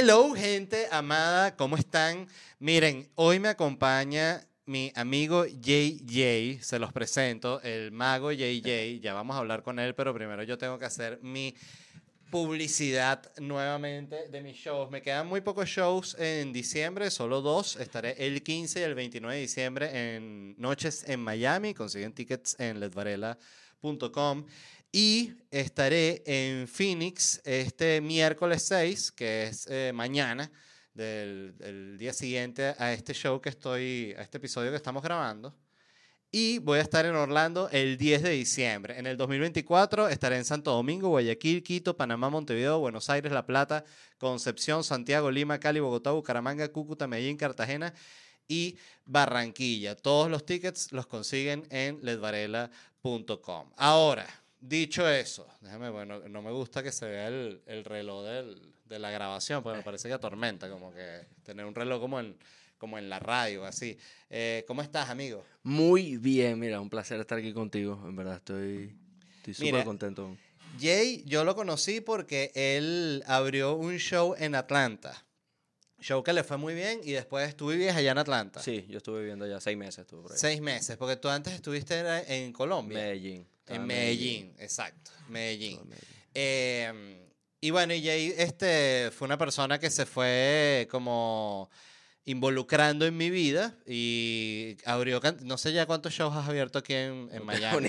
Hello, gente amada, ¿cómo están? Miren, hoy me acompaña mi amigo JJ, se los presento, el mago JJ, ya vamos a hablar con él, pero primero yo tengo que hacer mi publicidad nuevamente de mis shows. Me quedan muy pocos shows en diciembre, solo dos. Estaré el 15 y el 29 de diciembre en Noches en Miami. Consiguen tickets en ledvarela.com. Y estaré en Phoenix este miércoles 6, que es eh, mañana, del, día siguiente a este show que estoy, a este episodio que estamos grabando. Y voy a estar en Orlando el 10 de diciembre. En el 2024 estaré en Santo Domingo, Guayaquil, Quito, Panamá, Montevideo, Buenos Aires, La Plata, Concepción, Santiago, Lima, Cali, Bogotá, Bucaramanga, Cúcuta, Medellín, Cartagena y Barranquilla. Todos los tickets los consiguen en ledvarela.com. Ahora, Dicho eso, déjame, bueno, no me gusta que se vea el, el reloj del, de la grabación, porque me parece que atormenta, como que tener un reloj como en, como en la radio, así. Eh, ¿Cómo estás, amigo? Muy bien, mira, un placer estar aquí contigo, en verdad, estoy súper contento. Jay, yo lo conocí porque él abrió un show en Atlanta. Show que le fue muy bien y después tú vivías allá en Atlanta. Sí, yo estuve viviendo allá seis meses. Estuve por ahí. Seis meses, porque tú antes estuviste en Colombia. Medellín. En Medellín, exacto, Medellín. Em, y bueno, y Jay este, fue una persona que se fue como involucrando en mi vida y abrió, no sé ya cuántos shows has abierto aquí en, en Miami.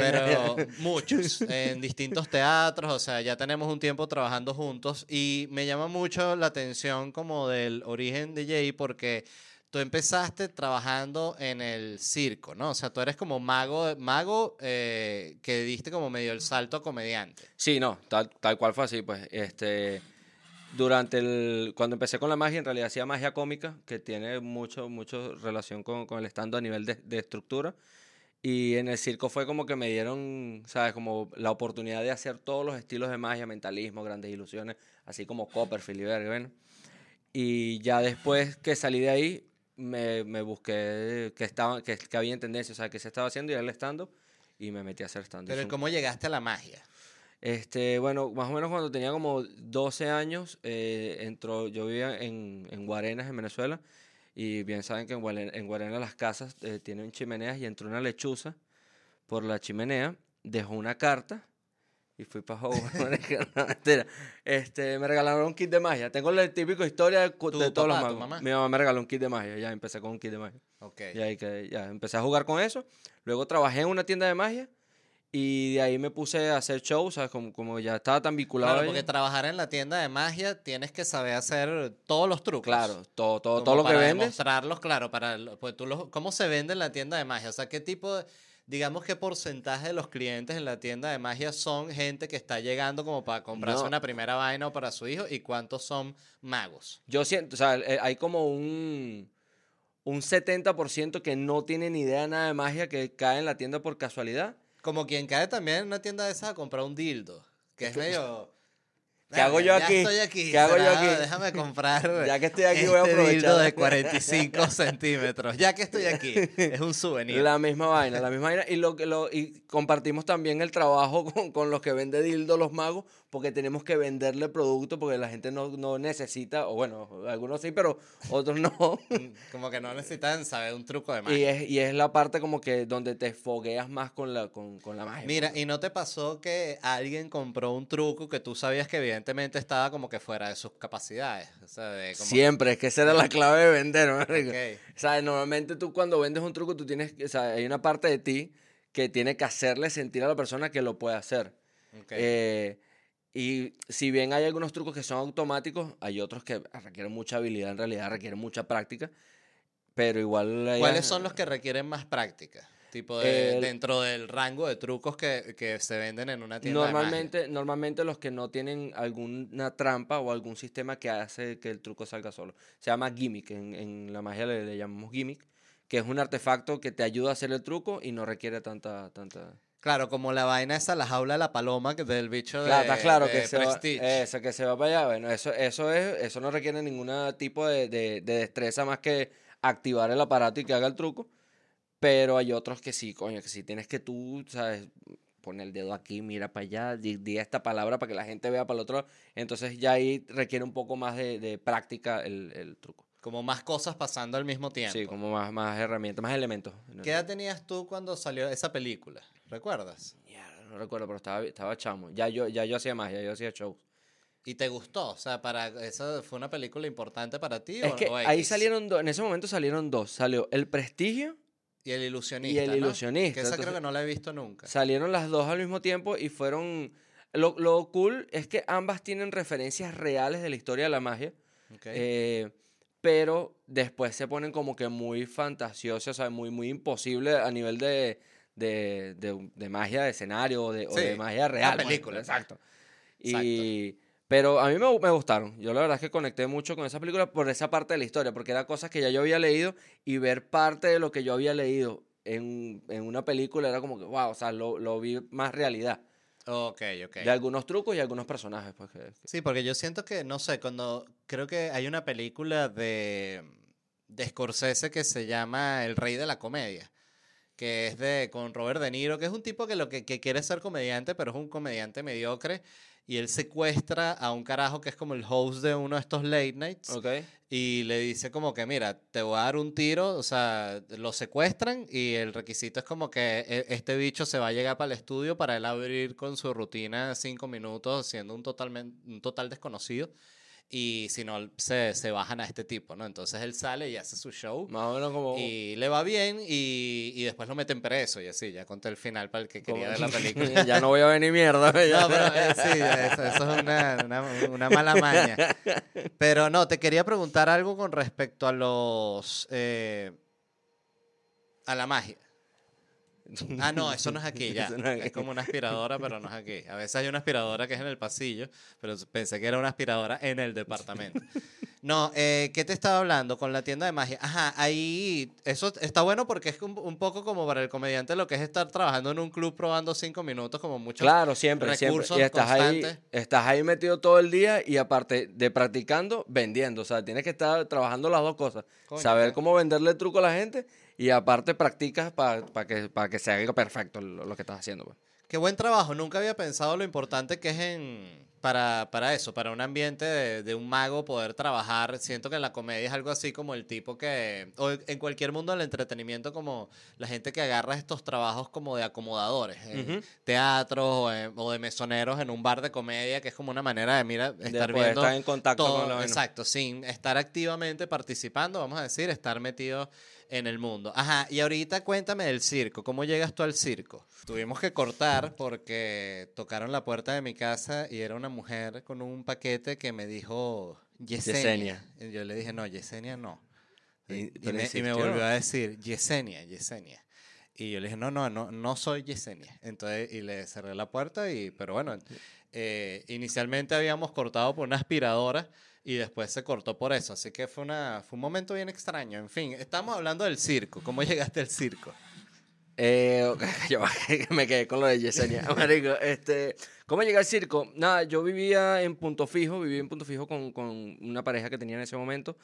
pero muchos, en distintos teatros, o sea, ya tenemos un tiempo trabajando juntos y me llama mucho la atención como del origen de Jay porque tú empezaste trabajando en el circo, ¿no? O sea, tú eres como mago, mago eh, que diste como medio el salto a comediante. Sí, no, tal, tal cual fue así, pues. Este, durante el, cuando empecé con la magia, en realidad hacía magia cómica, que tiene mucho, mucho relación con, con el estando a nivel de, de, estructura. Y en el circo fue como que me dieron, ¿sabes? Como la oportunidad de hacer todos los estilos de magia, mentalismo, grandes ilusiones, así como Copperfield y Bergen. Y ya después que salí de ahí, me, me busqué que, estaba, que, que, había en tendencia, o sea, que se estaba haciendo y era el stand-up y me metí a hacer stand-up. Pero ¿cómo llegaste a la magia? Este, bueno, más o menos cuando tenía como 12 años, eh, entró, yo vivía en, en Guarenas, en Venezuela, y bien saben que en Guarenas, en Guarenas las casas eh, tienen chimeneas y entró una lechuza por la chimenea, dejó una carta y fui para Hogwarts. este, me regalaron un kit de magia. Tengo la típica historia de, todos los magos. Mi mamá me regaló un kit de magia. Ya empecé con un kit de magia. Okay. Y ahí que, ya empecé a jugar con eso. Luego trabajé en una tienda de magia. Y de ahí me puse a hacer shows, ¿sabes? Como, como ya estaba tan vinculado. Claro, porque trabajar en la tienda de magia tienes que saber hacer todos los trucos. Claro, todo, todo, todo lo que vendes. mostrarlos, claro. Para, pues tú los, ¿Cómo se vende en la tienda de magia? O sea, ¿qué tipo de digamos qué porcentaje de los clientes en la tienda de magia son gente que está llegando como para comprarse una primera vaina o para su hijo y cuántos son magos. Yo siento, o sea, eh, hay como un, un 70% que no tienen idea nada de magia que cae en la tienda por casualidad. Como quien cae también en una tienda de esas a comprar un dildo, que es medio... ¿Qué hago yo aquí? estoy aquí. ¿Qué hago yo aquí? Déjame comprar. ya que estoy aquí, voy a este aprovechar. de 45 centímetros. Ya que estoy aquí. Es un souvenir. La misma vaina, la misma vaina. Y, lo, lo, y compartimos también el trabajo con, con los que venden dildo los magos, porque tenemos que venderle producto porque la gente no, no, necesita, o bueno, algunos sí, pero otros no. Mm, como que no necesitan saber un truco de magia. Y es, y es la parte como que donde te fogueas más con la, con, con la magia. Mira, ¿y no te pasó que alguien compró un truco que tú sabías que evidentemente estaba como que fuera de sus capacidades? O sea, de como... Siempre, es que esa era la clave de vender, ¿no? Okay. O sea, normalmente tú cuando vendes un truco, tú tienes, o sea, hay una parte de ti que tiene que hacerle sentir a la persona que lo puede hacer. Okay. Eh, y si bien hay algunos trucos que son automáticos, hay otros que requieren mucha habilidad, en realidad requieren mucha práctica, pero igual... ¿Cuáles son los que requieren más práctica? Tipo de- dentro del rango de trucos que, que se venden en una tienda de magia. Normalmente, normalmente los que no tienen alguna trampa o algún sistema que hace que el truco salga solo. Se llama gimmick, en, en la magia le, le llamamos gimmick, que es un artefacto que te ayuda a hacer el truco y no requiere tanta... tanta... Claro, como la vaina esa, la jaula de la paloma que del bicho de, Claro, está claro de que se, va, Prestige. eso, que se va para allá. Bueno, eso, eso, es, eso no requiere ningún tipo de, de- de destreza más que activar el aparato y que haga el truco. Pero hay otros que sí, coño, que si tienes que tú, ¿sabes? Poner el dedo aquí, mira para allá, di, di esta palabra para que la gente vea para el otro lado. Entonces ya ahí requiere un poco más de, de práctica el, el truco. Como más cosas pasando al mismo tiempo. Sí, como más, más herramientas, más elementos. ¿Qué edad tenías tú cuando salió esa película? ¿Recuerdas? No recuerdo, pero estaba, estaba chamo. Ya yo, ya yo hacía magia, yo hacía shows. ¿Y te gustó? O sea, para ¿esa fue una película importante para ti? Es o- que o ahí salieron dos, en ese momento salieron dos. Salió El Prestigio, Y el ilusionista. Y el ¿no? ilusionista, Que esa creo entonces- que no la he visto nunca. salieron las dos al mismo tiempo y fueron... Lo, lo cool es que ambas tienen referencias reales de la historia de la magia, Ok. eh, pero después se ponen como que muy fantasiosas, o sea, muy, muy imposible a nivel de, de, de- de magia de escenario o de, o Sí, de magia real. pues, película, Exacto. Exacto. Y, pero a mí me, me gustaron. Yo la verdad es que conecté mucho con esa película por esa parte de la historia, porque eran cosas que ya yo había leído y ver parte de lo que yo había leído en, en una película era como que, wow, o sea, lo, lo vi más realidad. ok, ok. De algunos trucos y algunos personajes. Pues, que- que- Sí, porque yo siento que, no sé, cuando creo que hay una película de, de Scorsese que se llama El Rey de la Comedia, que es de con Robert De Niro, que es un tipo que lo que, que quiere ser comediante, pero es un comediante mediocre, y él secuestra a un carajo que es como el host de uno de estos late nights, y le dice como que, mira, te voy a dar un tiro, o sea, lo secuestran y el requisito es como que e- este bicho se va a llegar para el estudio para él abrir con su rutina cinco minutos siendo un, totalmente, un total desconocido y si no, se, se bajan a este tipo, ¿no? Entonces él sale y hace su show Más o menos como... y le va bien y, y después lo meten preso y así, ya conté el final para el que quería ver la película. ya no voy a venir mierda. ya. No, pero eh, sí, eso, eso es una, una, una mala maña. Pero no, te quería preguntar algo con respecto a los. eh, a la magia. Ah, no, eso no es aquí ya. No es como una aspiradora, pero no es aquí. A veces hay una aspiradora que es en el pasillo, pero pensé que era una aspiradora en el departamento. No, eh, ¿qué te estaba hablando con la tienda de magia? Ajá, ahí eso está bueno porque es un, un poco como para el comediante lo que es estar trabajando en un club probando cinco minutos como mucho. Claro, siempre, siempre. recursos Y estás ahí, estás ahí metido todo el día y aparte de practicando, vendiendo. O sea, tienes que estar trabajando las dos cosas. Coño, Saber cómo venderle el truco a la gente y aparte practicas para que, para que se haga perfecto lo, lo que estás haciendo. pues. Qué buen trabajo. Nunca había pensado lo importante que es en para, para eso, para un ambiente de, de un mago poder trabajar. Siento que la comedia es algo así como el tipo que, o en cualquier mundo del entretenimiento, como la gente que agarra estos trabajos como de acomodadores, en Ujú. teatros o, en- o de mesoneros en un bar de comedia, que es como una manera de, mira, estar viendo estar en contacto todo, con vaina. exacto, sin estar activamente participando, vamos a decir, estar metido en el mundo. Ajá, y ahorita cuéntame del circo, ¿cómo llegas tú al circo? Tuvimos que cortar porque tocaron la puerta de mi casa y era una mujer con un paquete que me dijo Yesenia. Yesenia. Y yo le dije, no, Yesenia no. Y- Y, me, y me volvió a decir, Yesenia, Yesenia. Y yo le dije, no, no, no, no soy Yesenia. Entonces, y le cerré la puerta, y, pero bueno, eh, inicialmente habíamos cortado por una aspiradora y después se cortó por eso. Así que fue, una, fue un momento bien extraño. En fin, estamos hablando del circo. ¿Cómo llegaste al circo? Eh, que me quedé con lo de Yesenia. Marico, este, ¿cómo llegué al circo? Nada, yo vivía en Punto Fijo, vivía en Punto Fijo con, con una pareja que tenía en ese momento.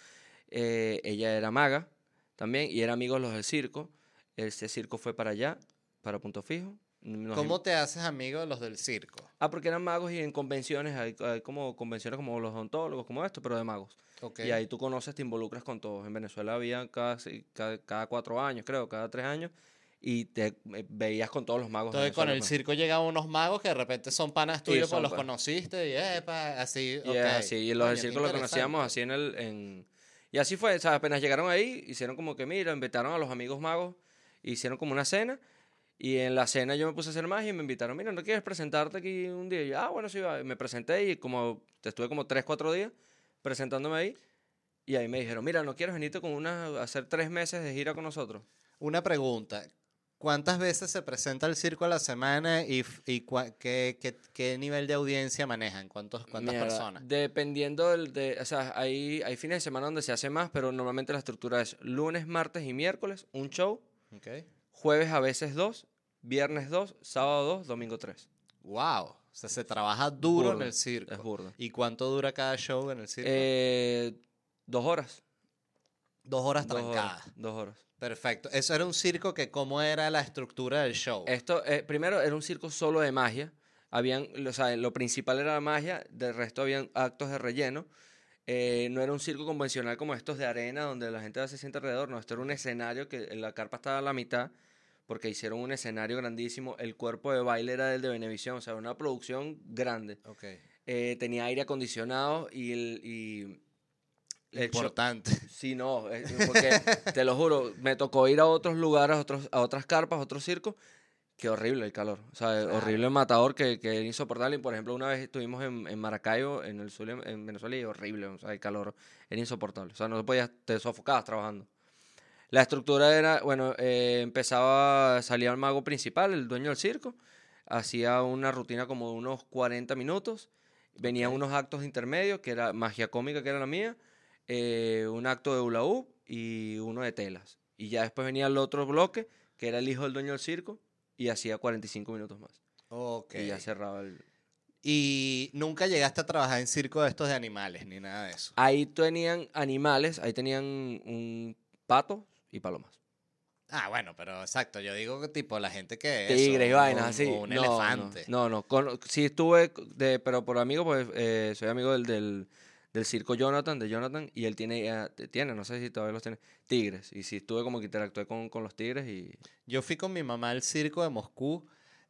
Eh, ella era maga también y era amigos los del circo. Ese circo fue para allá, para Punto Fijo. Nos ¿Cómo te haces amigo de los del circo? Ah, porque eran magos y en convenciones, hay, hay como convenciones como los odontólogos, como esto, pero de magos. Ok. Y ahí tú conoces, te involucras con todos. En Venezuela había casi- cada, cada cuatro años, creo, cada tres años, y te eh, veías con todos los magos. Entonces con el circo llegaban unos magos que de repente son panas tuyos, pues los conociste y epa, así. Y ok. es así, y los del circo lo conocíamos así en el... En... Y así fue, o sea, apenas llegaron ahí, hicieron como que, mira, invitaron a los amigos magos, hicieron como una cena, y en la cena yo me puse a hacer magia y me invitaron, mira, ¿no quieres presentarte aquí un día? Y yo, ah, bueno, sí, me presenté y como estuve como tres, cuatro días presentándome ahí, y ahí me dijeron, mira, ¿no quieres venirte con una, hacer tres meses de gira con nosotros? Una pregunta. ¿cuántas veces se presenta el circo a la semana y, y cua- qué, qué- qué nivel de audiencia manejan? ¿Cuántos, ¿Cuántas Mierda, personas? Dependiendo del, de, o sea, hay, hay fines de semana donde se hace más, pero normalmente la estructura es lunes, martes y miércoles, un show, Ok. jueves a veces dos, viernes dos, sábado dos, domingo tres. Wow. O sea, se trabaja duro en Burda, el circo. Es burdo. ¿Y cuánto dura cada show en el circo? Eh, dos horas. dos horas Dos trancadas. horas. Dos horas. Perfecto. Eso era un circo que cómo era la estructura del show. Esto, eh, primero, era un circo solo de magia. Habían, o sea, lo principal era la magia, del resto habían actos de relleno. Eh, no era un circo convencional como estos de arena, donde la gente se sienta alrededor. No, esto era un escenario que la carpa estaba a la mitad, porque hicieron un escenario grandísimo. El cuerpo de baile era del de Venevisión, o sea, una producción grande. Ok. Eh, tenía aire acondicionado y el. Y el show- Importante. Sí, no, eh, porque te lo juro, me tocó ir a otros lugares, a, otros, a otras carpas, a otros circos. Qué horrible el calor. O sea, Claro. horrible el matador que, que era insoportable. Por ejemplo, una vez estuvimos en, en Maracaibo, en el sur, en Venezuela, y horrible. O sea, el calor era insoportable. O sea, no podías, te sofocabas trabajando. La estructura era, bueno, eh, empezaba, salía el mago principal, el dueño del circo, hacía una rutina como de unos 40 minutos, venían unos actos intermedios, que era magia cómica, que era la mía, eh, un acto de hula y uno de telas. Y ya después venía el otro bloque, que era el hijo del dueño del circo, y hacía 45 minutos más. Ok. Y ya cerraba el... Y nunca llegaste a trabajar en circo de estos de animales, ni nada de eso. Ahí tenían animales, ahí tenían un pato y palomas. Ah, bueno, pero exacto. Yo digo que tipo la gente que es. Tigres y vainas así. o un No, elefante. No, no. no. Con- sí estuve, de, pero por amigo, pues eh, soy amigo del, del, del circo Jonathan, de Jonathan, y él tiene, eh, tiene, no sé si todavía los tiene, tigres. Y sí estuve como que interactué con, con los tigres y... Yo fui con mi mamá al circo de Moscú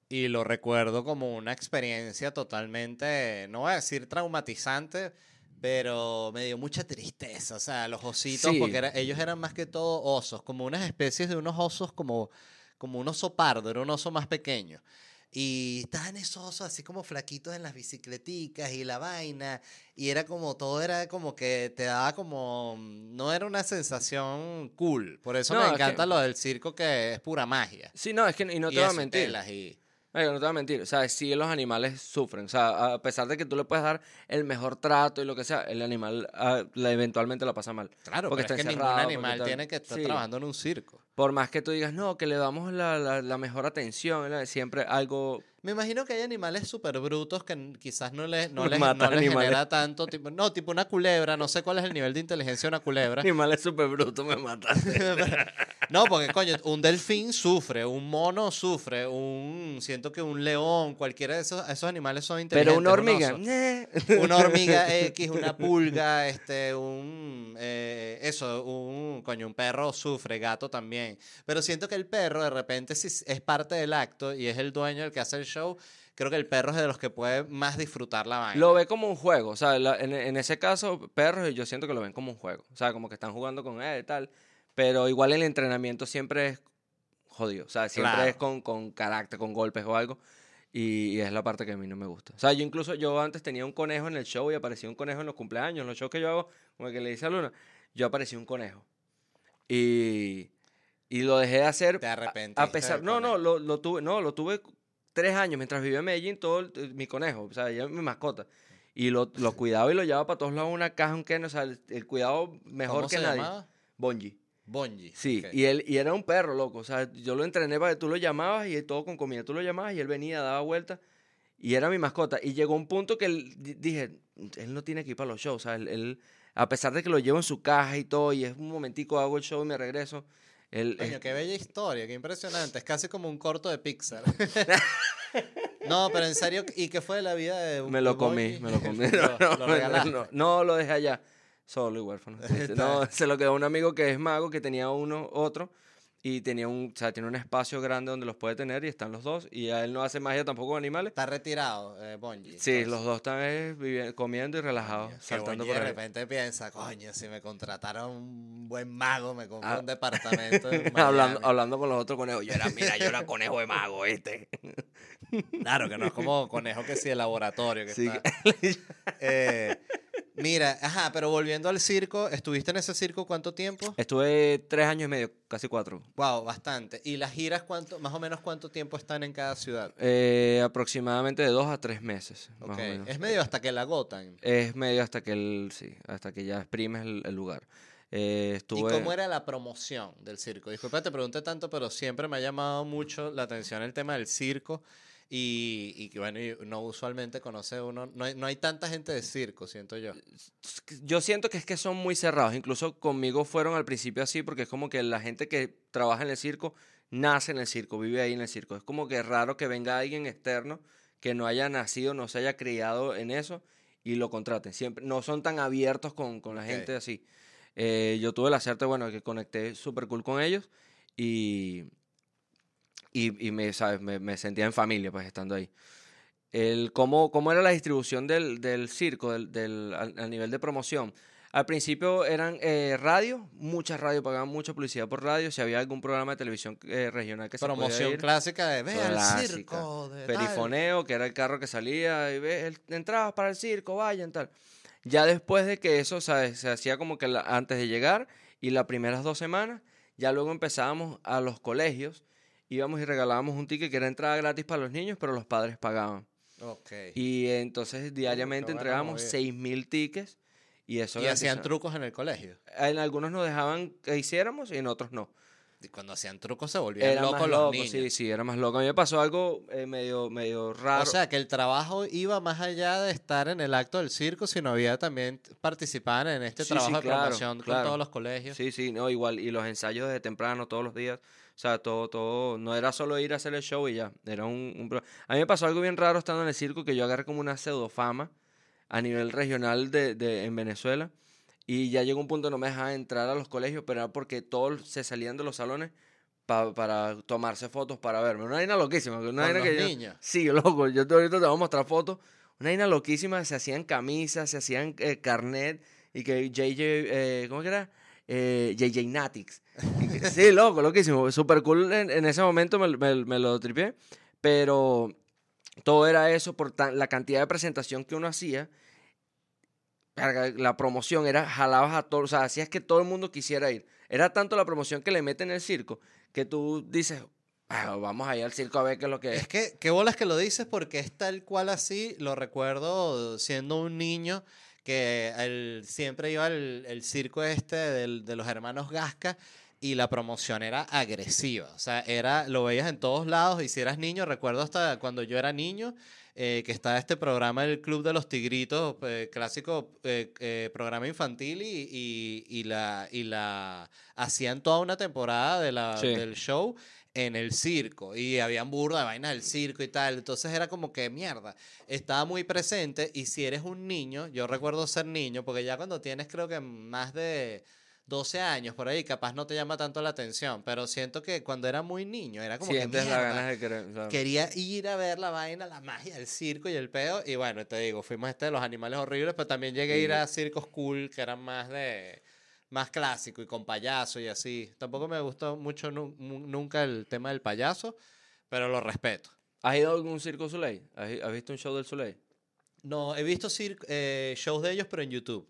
y lo recuerdo como una experiencia totalmente, no voy a decir traumatizante, pero me dio mucha tristeza. O sea, los ositos, Sí. porque era- ellos eran más que todo osos, como unas especies de unos osos como, como un oso pardo, era un oso más pequeño. Y estaban esos osos así como flaquitos en las bicicleticas y la vaina. Y era como, todo era como que te daba como, no era una sensación cool. Por eso No, me es que- encanta lo del circo que es pura magia. Sí, no, es que y no Y te voy a mentir. y- No te voy a mentir. O sea, sí los animales sufren. O sea, a pesar de que tú le puedes dar el mejor trato y lo que sea, el animal ah, la- eventualmente la pasa mal. Claro, Porque pero es está que ningún animal tiene que estar Sí. trabajando en un circo. Por más que tú digas, no, que le damos la, la- la mejor atención, siempre algo... Me imagino que hay animales súper brutos que quizás no les, no les, Matan no les animales. genera tanto. Tipo, no, tipo una culebra. No sé cuál es el nivel de inteligencia de una culebra. Animal es súper bruto, me mataste. No, porque coño, un delfín sufre, un mono sufre, un siento que un león, cualquiera de esos, esos animales son inteligentes. Pero una un hormiga, una hormiga X, una pulga, este, un, eh, eso, un, coño, un perro sufre, gato también. Pero siento que el perro de repente es parte del acto y es el dueño el que hace el show, creo que el perro es de los que puede más disfrutar la vaina. Lo ve como un juego. O sea, la- en, en ese caso, perros, yo siento que lo ven como un juego. O sea, como que están jugando con él y tal. Pero igual el entrenamiento siempre es jodido. O sea, siempre Claro. es con, con carácter, con golpes o algo. Y, y es la parte que a mí no me gusta. O sea, yo incluso, yo antes tenía un conejo en el show y aparecía un conejo en los cumpleaños, en los shows que yo hago, como el que le dice a Luna, yo aparecí un conejo. Y, y lo dejé de hacer. Te arrepentiste A pesar, no, no, lo, lo tuve, no, lo tuve tres años mientras vivía en Medellín, todo el- mi conejo, o sea, mi mascota. Y lo, lo cuidaba y lo llevaba para todos lados una caja, un Ken, o sea, el, el cuidado mejor ¿Cómo que se nadie. llamaba? Bonji. Bonji. Sí, y él y era un perro, loco. O sea, yo lo entrené para que tú lo llamabas y todo con comida. Tú lo llamabas y él venía, daba vueltas y era mi mascota. Y llegó un punto que él- dije, él no tiene que ir para los shows. O sea, él, él- a pesar de que lo llevo en su caja y todo, y es un momentico, hago el show y me regreso. Él, Coño, es- qué bella historia, qué impresionante. Es casi como un corto de Pixar. no, pero en serio, ¿y qué fue de la vida de me lo comí, me lo comí. lo, No, lo no, no, lo dejé allá. Solo y huérfano. No, se lo quedó un amigo que es mago, que tenía uno, otro, y tenía un, o sea, tiene un espacio grande donde los puede tener y están los dos. Y a él no hace magia tampoco con animales. Está retirado, eh, Bonji. Sí, entonces. los dos están eh, vivi- comiendo y relajados, Que saltando de repente piensa, coño, si me contrataron un buen mago, me compro Ah. un departamento en hablando, Miami". hablando con los otros conejos. Yo era, mira, yo era conejo de mago, ¿viste? Claro, que no es como conejo que sí de laboratorio. Que Sí, está- Eh, Mira, ajá, pero volviendo al circo, ¿estuviste en ese circo cuánto tiempo? Estuve tres años y medio, casi cuatro. Wow, bastante. ¿Y las giras cuánto, más o menos cuánto tiempo están en cada ciudad? Eh, aproximadamente de dos a tres meses. Más Ok, o menos. Es medio hasta que la agotan. Es medio hasta que el, sí, hasta que ya exprimes el, el lugar. Eh, ¿Y estuve, cómo era la promoción del circo? Disculpa, te pregunté tanto, pero siempre me ha llamado mucho la atención el tema del circo. Y, y que, bueno, y no usualmente conoce uno, no hay, no hay tanta gente de circo, siento yo. Yo siento que es que son muy cerrados. Incluso conmigo fueron al principio así porque es como que la gente que trabaja en el circo nace en el circo, vive ahí en el circo. Es como que es raro que venga alguien externo que no haya nacido, no se haya criado en eso y lo contraten. Siempre, no son tan abiertos con, con la gente así. Eh, yo tuve la suerte, bueno, que conecté súper cool con ellos y, y, y me, ¿sabes? Me, me sentía en familia pues estando ahí. El, cómo, ¿Cómo era la distribución del, del circo, del, del, al, al nivel de promoción? Al principio eran eh, radio, muchas radios pagaban mucha publicidad por radio. Si había algún programa de televisión eh, regional que se Promoción podía ir, clásica de, ve al circo. De tal". Perifoneo, que era el carro que salía y ve, entradas para el circo, vayan, tal. Ya después de que eso ¿sabes? se hacía como que la- antes de llegar y las primeras dos semanas, ya luego empezábamos a los colegios, íbamos y regalábamos un ticket que era entrada gratis para los niños, pero los padres pagaban. Ok. Y entonces diariamente buena entregábamos movida. 6.000 tickets y eso Y hacían trucos en el colegio. En algunos nos dejaban que hiciéramos y en otros no. Y cuando hacían trucos se volvían Era locos más los loco, niños. sí, sí, era más loco. A mí me pasó algo eh, medio, medio raro. O sea, que el trabajo iba más allá de estar en el acto del circo, sino había también participar en este Sí, trabajo sí, de claro, promoción con claro. todos los colegios. Sí, sí, no, igual. Y los ensayos desde temprano, todos los días. O sea, todo, todo. No era solo ir a hacer el show y ya. Era un, un A mí me pasó algo bien raro estando en el circo que yo agarré como una pseudofama a nivel regional de, de, en Venezuela. Y ya llegó un punto no me dejaban entrar a los colegios, pero era porque todos se salían de los salones pa- para tomarse fotos para verme. Una vaina loquísima. Una vaina que yo-. Sí, loco. Yo te- ahorita te voy a mostrar fotos. Una vaina loquísima. Se hacían camisas, se hacían eh, carnet. Y que JJ, eh, ¿cómo que era? Eh, JJ Natix. Sí, loco, loquísimo. Super cool en, en ese momento me, me- me lo tripié. Pero todo era eso por tan- la cantidad de presentación que uno hacía. La promoción era, jalabas a todos, o sea, hacías que todo el mundo quisiera ir. Era tanto la promoción que le meten en el circo que tú dices, "Ah, vamos a ir al circo a ver qué es lo que es. Es que, qué bolas que lo dices porque es tal cual así, lo recuerdo siendo un niño que el- siempre iba al el circo este del- de los hermanos Gasca y la promoción era agresiva, o sea, era, lo veías en todos lados y si eras niño, recuerdo hasta cuando yo era niño, eh, que estaba este programa El Club de los Tigritos, eh, clásico eh, eh, programa infantil y, y- y la, y la hacían toda una temporada de la, Sí. del show en el circo y habían burda de vainas del circo y tal. Entonces era como que mierda. Estaba muy presente y si eres un niño, yo recuerdo ser niño, porque ya cuando tienes creo que más de 12 años por ahí, capaz no te llama tanto la atención, pero siento que cuando era muy niño era como que Sientes mierda. las ganas de querer. Quería ir a ver la vaina, la magia del circo y el peo. Y bueno, te digo, fuimos este de los animales horribles, pero también llegué a ir a circos cool que eran más de más clásico y con payaso y así. Tampoco me gustó mucho nu- nu- nunca el tema del payaso, pero lo respeto. ¿Has ido a algún circo Soleil? ¿Has, visto un show del Soleil? No, he visto eh, shows de ellos, pero en YouTube.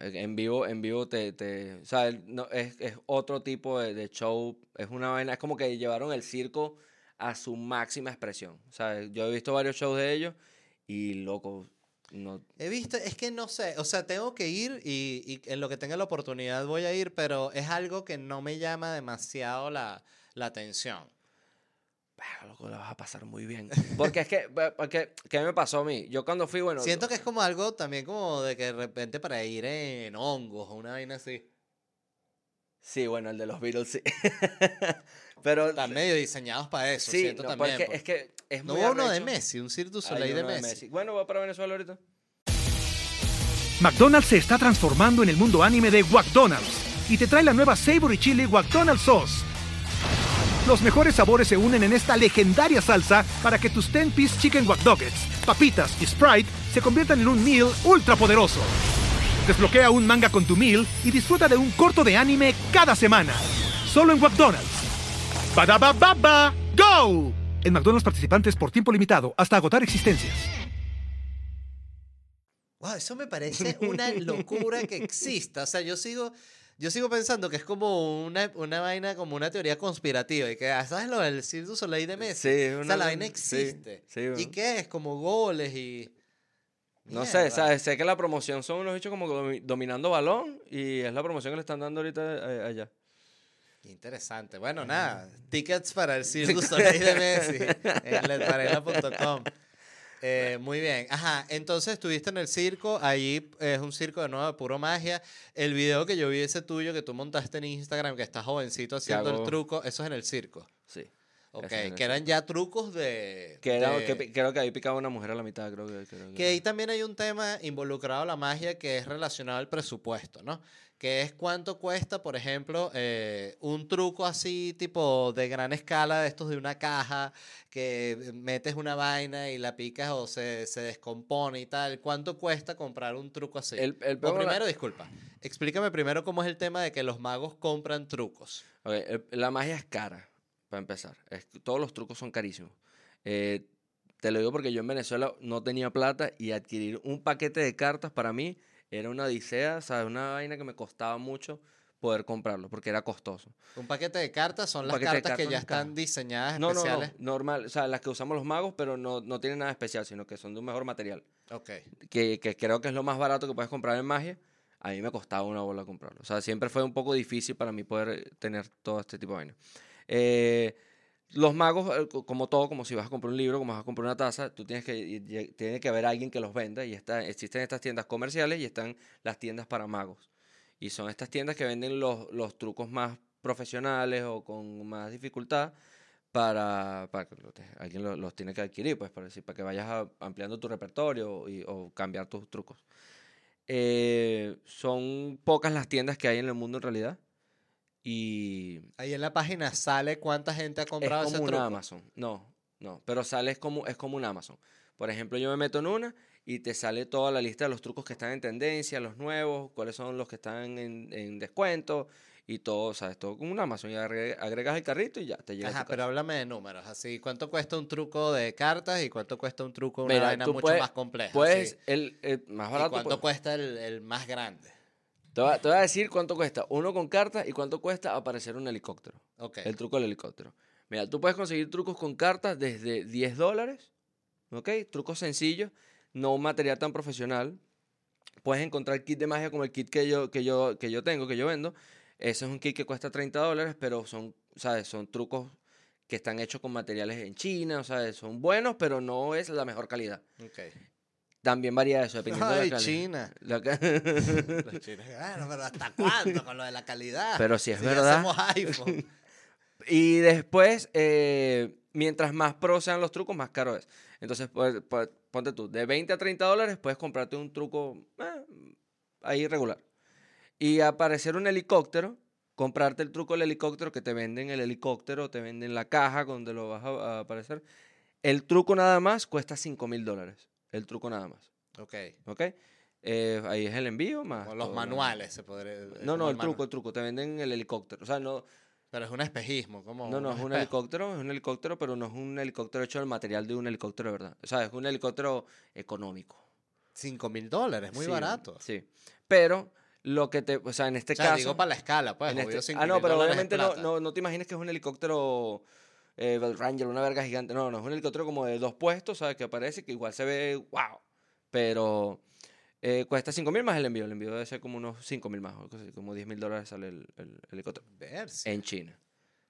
En vivo, en vivo te, te o sea, no, es, es otro tipo de, de show, es una vaina, es como que llevaron el circo a su máxima expresión. O sea, yo he visto varios shows de ellos y loco, no, He visto, es que no sé, o sea, tengo que ir y, y en lo que tenga la oportunidad voy a ir, pero es algo que no me llama demasiado la, la atención. "Verga, loco, la vas a pasar muy bien. Porque es que, porque, ¿qué me pasó a mí? Yo cuando fui, bueno, Siento que es como algo también como de que de repente para ir en hongos o una vaina así. sí, bueno, el de los Beatles sí. Pero Están medio diseñados para eso, sí, siento no, también. porque pues. es que es no muy hubo uno de. Messi, un Cirque du Soleil de Messi. Bueno, va para Venezuela ahorita. McDonald's se está transformando en el mundo anime de McDonald's y te trae la nueva Savory Chili McDonald's Sauce. Los mejores sabores se unen en esta legendaria salsa para que tus 10-piece chicken wack Nuggets, papitas y Sprite se conviertan en un meal ultra poderoso. Desbloquea un manga con tu meal y disfruta de un corto de anime cada semana. Solo en McDonald's. ba baba go! En McDonald's participantes por tiempo limitado hasta agotar existencias. Wow, eso me parece una locura que exista. O sea, yo sigo, yo sigo pensando que es como una, una vaina, como una teoría conspirativa. Y que, ah, ¿sabes lo del Cirque du Soleil de Messi? Sí, o sea, la vaina existe. sí, ¿Y bueno. qué es? Como goles y... No sé, sé que la promoción son unos bichos como domi- dominando balón y es la promoción que le están dando ahorita eh, allá. Qué Interesante. Bueno, nada. Tickets para el Cirque du Soleil de Messi en ledvarela.com. Eh, muy bien. Ajá, entonces estuviste en el circo. Ahí es un circo de nuevo de puro magia. El video que yo vi ese tuyo que tú montaste en Instagram, que estás jovencito haciendo el truco, eso es en el circo. Sí. Ok, que eran ya trucos de... Que era, de- que pi- creo que ahí picaba una mujer a la mitad, creo que. creo que- Que ahí también hay un tema involucrado a la magia que es relacionado al presupuesto, ¿no? Que es cuánto cuesta, por ejemplo, eh, un truco así tipo de gran escala de estos de una caja, que metes una vaina y la picas o se, se descompone y tal. ¿Cuánto cuesta comprar un truco así? El- el O peor- primero, disculpa, explícame primero cómo es el tema de que los magos compran trucos. Ok, el- la magia es cara, para empezar. Es- todos los trucos son carísimos. Eh, te lo digo porque yo en Venezuela no tenía plata y adquirir un paquete de cartas para mí era una odisea, ¿sabes? Una vaina que me costaba mucho poder comprarlo porque era costoso. Un paquete de cartas son Un las cartas que ya están diseñadas No, no, no, especiales. normal, o sea, las que usamos los magos, pero no, no tienen nada especial, sino que son de un mejor material. Ok. que, que creo que es lo más barato que puedes comprar en magia, a mí me costaba una bola comprarlo. O sea, siempre fue un poco difícil para mí poder eh, tener todo este tipo de vaina. Eh, los magos, eh, co- como todo, como si vas a comprar un libro, como vas a comprar una taza, tú tienes que, tiene que haber alguien que los venda y está, existen estas tiendas comerciales y están las tiendas para magos. Y son estas tiendas que venden los, los trucos más profesionales o con más dificultad para, para que alguien lo- los tiene que adquirir, pues para, para que vayas ampliando tu repertorio y- o cambiar tus trucos. Eh, son pocas las tiendas que hay en el mundo en realidad. Y Ahí en la página sale cuánta gente ha es comprado ese como un truco. Amazon. No, no. Pero sale es como, es como un Amazon. Por ejemplo, yo me meto en una y te sale toda la lista de los trucos que están en tendencia, los nuevos, cuáles son los que están en, en descuento y todo, ¿sabes? Todo como un Amazon. Y agre- agregas el carrito y ya te llega. a tu Ajá, casa. pero háblame de números, así, ¿cuánto cuesta un truco de cartas y cuánto cuesta un truco de una Mira, vaina mucho puedes- más compleja? Pues el, el más ¿Y barato. cuánto pues, cuesta el, el más grande? Te, voy a, te voy a decir cuánto cuesta uno con cartas y cuánto cuesta aparecer un helicóptero. Ok. El truco del helicóptero. Mira, tú puedes conseguir trucos con cartas desde 10 dólares, ¿ok? Trucos sencillos, no un material tan profesional. Puedes encontrar kit de magia como el kit que yo, que yo, que yo tengo, que yo vendo. Ese es un kit que cuesta 30 dólares, pero son, ¿sabes? Son trucos que están hechos con materiales en China, o sea, son buenos, pero no es la mejor calidad. ok. También varía eso, dependiendo de Ay, la calidad. China. La Los chinos, bueno, pero ¿hasta cuándo con lo de la calidad? Pero si es verdad. hacemos iPhone. Y después, eh, mientras más pro sean los trucos, más caro es. Entonces, pues, pues, ponte tú, de 20 a 30 dólares puedes comprarte un truco eh, ahí regular. Y aparecer un helicóptero, comprarte el truco del helicóptero que te venden el helicóptero, te venden la caja donde lo vas a, a aparecer. El truco nada más cuesta 5 mil dólares. El truco nada más. ok. ¿Ok? Eh, ahí es el envío más. Como los todo manuales se podría... No, no, el truco, el truco. Te venden el helicóptero. O sea, no, Pero es un espejismo, como no, no, es un espejo. helicóptero, es un helicóptero, pero no es un helicóptero hecho del material de un helicóptero de verdad. O sea, es un helicóptero económico. 5 mil dólares, muy Sí, barato. Sí. Pero lo que te, o sea, en este O sea, caso. digo para la escala, pues. en este- 5.000 ah, no, pero obviamente no, no, no te imagines que es un helicóptero eh, Bell Ranger, una verga gigante. No, no, es un helicóptero como de dos puestos, ¿sabes? Que aparece, que igual se ve, wow. Pero eh, cuesta 5 mil más el envío. El envío debe ser como unos 5 mil más, como 10 mil dólares sale el, el helicóptero. Verse. En China.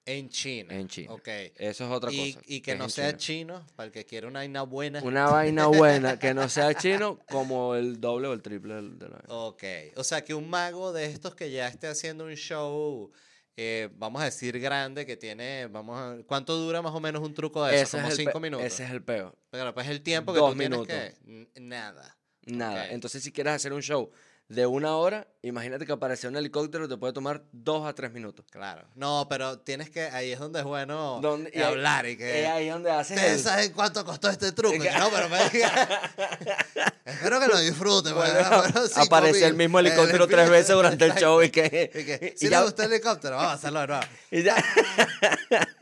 En China. En China. Ok. Eso es otra y, cosa. y que no sea China. chino, para el que quiera una vaina buena. Una vaina buena que no sea chino como el doble o el triple de la vaina. Ok. O sea, que un mago de estos que ya esté haciendo un show, eh, vamos a decir grande, que tiene, vamos a... ¿Cuánto dura más o menos un truco de eso? Ese Como cinco minutos. Ese es el peor. Pero pues el tiempo que Dos tú tienes minutos. que... N- Nada. Nada. Entonces, si quieres hacer un show de una hora, Imagínate que aparece un helicóptero te puede tomar dos a tres minutos. Claro. No, pero tienes que, ahí es donde es bueno Donde- y hablar y que... Es ahí donde haces ¿Ustedes el- saben cuánto costó este truco? Que no, pero me diga. Espero que lo disfruten. Bueno, bueno, aparece el mismo helicóptero El- tres veces durante el show y que... Y que, y si ya- le gusta el helicóptero, vamos a hacerlo de nuevo. y ya-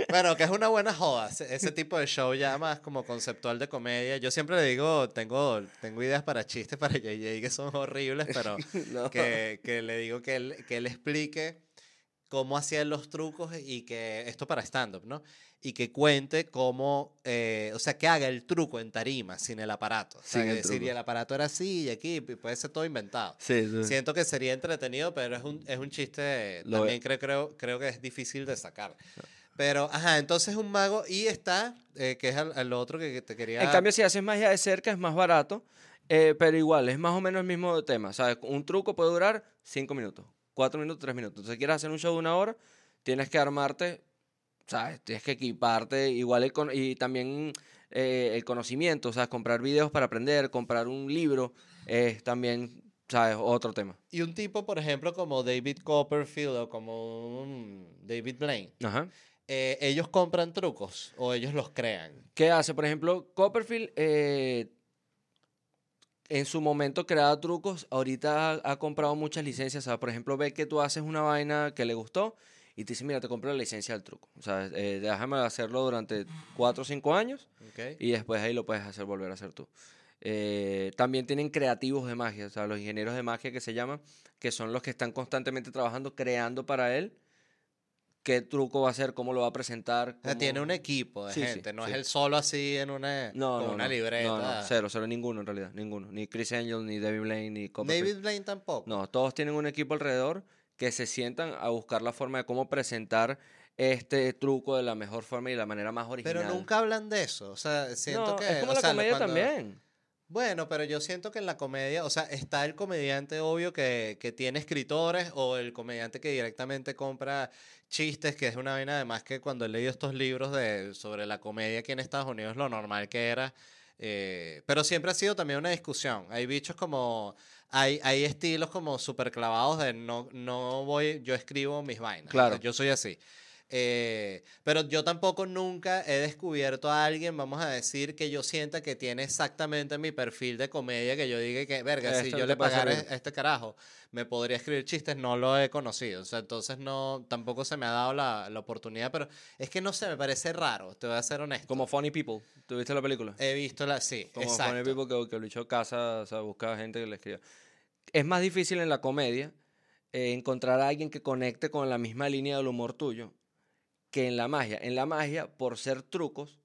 Bueno, que es una buena joda. Ese, ese tipo de show ya más como conceptual de comedia. Yo siempre le digo, tengo, tengo ideas para chistes para JJ que son horribles, pero No. que, que le digo que él, que él explique cómo hacía los trucos y que esto para stand-up, ¿no? Y que cuente cómo, eh, o sea, que haga el truco en tarima sin el aparato. O sea, Sin que el decir, truco. y el aparato era así y aquí, y puede ser todo inventado. Sí, sí. Siento que sería entretenido, pero es un, es un chiste, Lo también creo, creo, creo que es difícil de sacar. Pero, ajá, entonces un mago y está, eh, que es el, el otro que, que te quería... En cambio, si haces magia de cerca es más barato, eh, pero igual, es más o menos el mismo tema. ¿sabes? Un truco puede durar cinco minutos, cuatro minutos, tres minutos. Entonces, quieres hacer un show de una hora, tienes que armarte, ¿sabes? Tienes que equiparte, igual el con- y también eh, el conocimiento, sea, comprar videos para aprender, comprar un libro, es también, ¿sabes? Otro tema. Y un tipo, por ejemplo, como David Copperfield o como un David Blaine, Ajá. eh, ¿ellos compran trucos o ellos los crean? ¿Qué hace? Por ejemplo, Copperfield en su momento creaba trucos, ahorita ha, ha comprado muchas licencias. O sea, por ejemplo, ve que tú haces una vaina que le gustó y te dice, mira, te compro la licencia del truco. O sea, eh, déjame hacerlo durante cuatro o cinco años ¿ok? y después ahí lo puedes hacer volver a hacer tú. Eh, también tienen creativos de magia, o sea, los ingenieros de magia que se llaman, que son los que están constantemente trabajando, creando para él qué truco va a hacer, cómo lo va a presentar. O sea, cómo- tiene un equipo de Sí, sí, gente, no sí. es él solo así en una, No, con no, una no, libreta. No, no, cero, cero, ninguno en realidad, ninguno. Ni Chris Angel, ni David Blaine, ni Copperfield. David Blaine tampoco. No, todos tienen un equipo alrededor que se sientan a buscar la forma de cómo presentar este truco de la mejor forma y la manera más original. Pero nunca hablan de eso. O sea, siento que. es como o la sea, comedia cuando- también. Bueno, pero yo siento que en la comedia, o sea, está el comediante obvio que, que tiene escritores o el comediante que directamente compra chistes, que es una vaina además que cuando he leído estos libros de, sobre la comedia aquí en Estados Unidos, lo normal que era. eh, pero siempre ha sido también una discusión. Hay bichos como, hay, hay estilos como súper clavados de no, no voy, yo escribo mis vainas. Claro. Yo soy así. Eh, pero yo tampoco nunca he descubierto a alguien, vamos a decir, que yo sienta que tiene exactamente mi perfil de comedia, que yo diga que, verga, si Esto yo te le pagara a este carajo, me podría escribir chistes, no lo he conocido. O sea, entonces no, tampoco se me ha dado la, la oportunidad, pero es que no sé, me parece raro, te voy a ser honesto. Como Funny People. ¿Tuviste la película? He visto la, sí, Como exacto. Funny People que, que lo hizo casa, o sea, buscaba gente que le escriba. Es más difícil en la comedia eh, encontrar a alguien que conecte con la misma línea del humor tuyo que en la magia. En la magia, por ser trucos,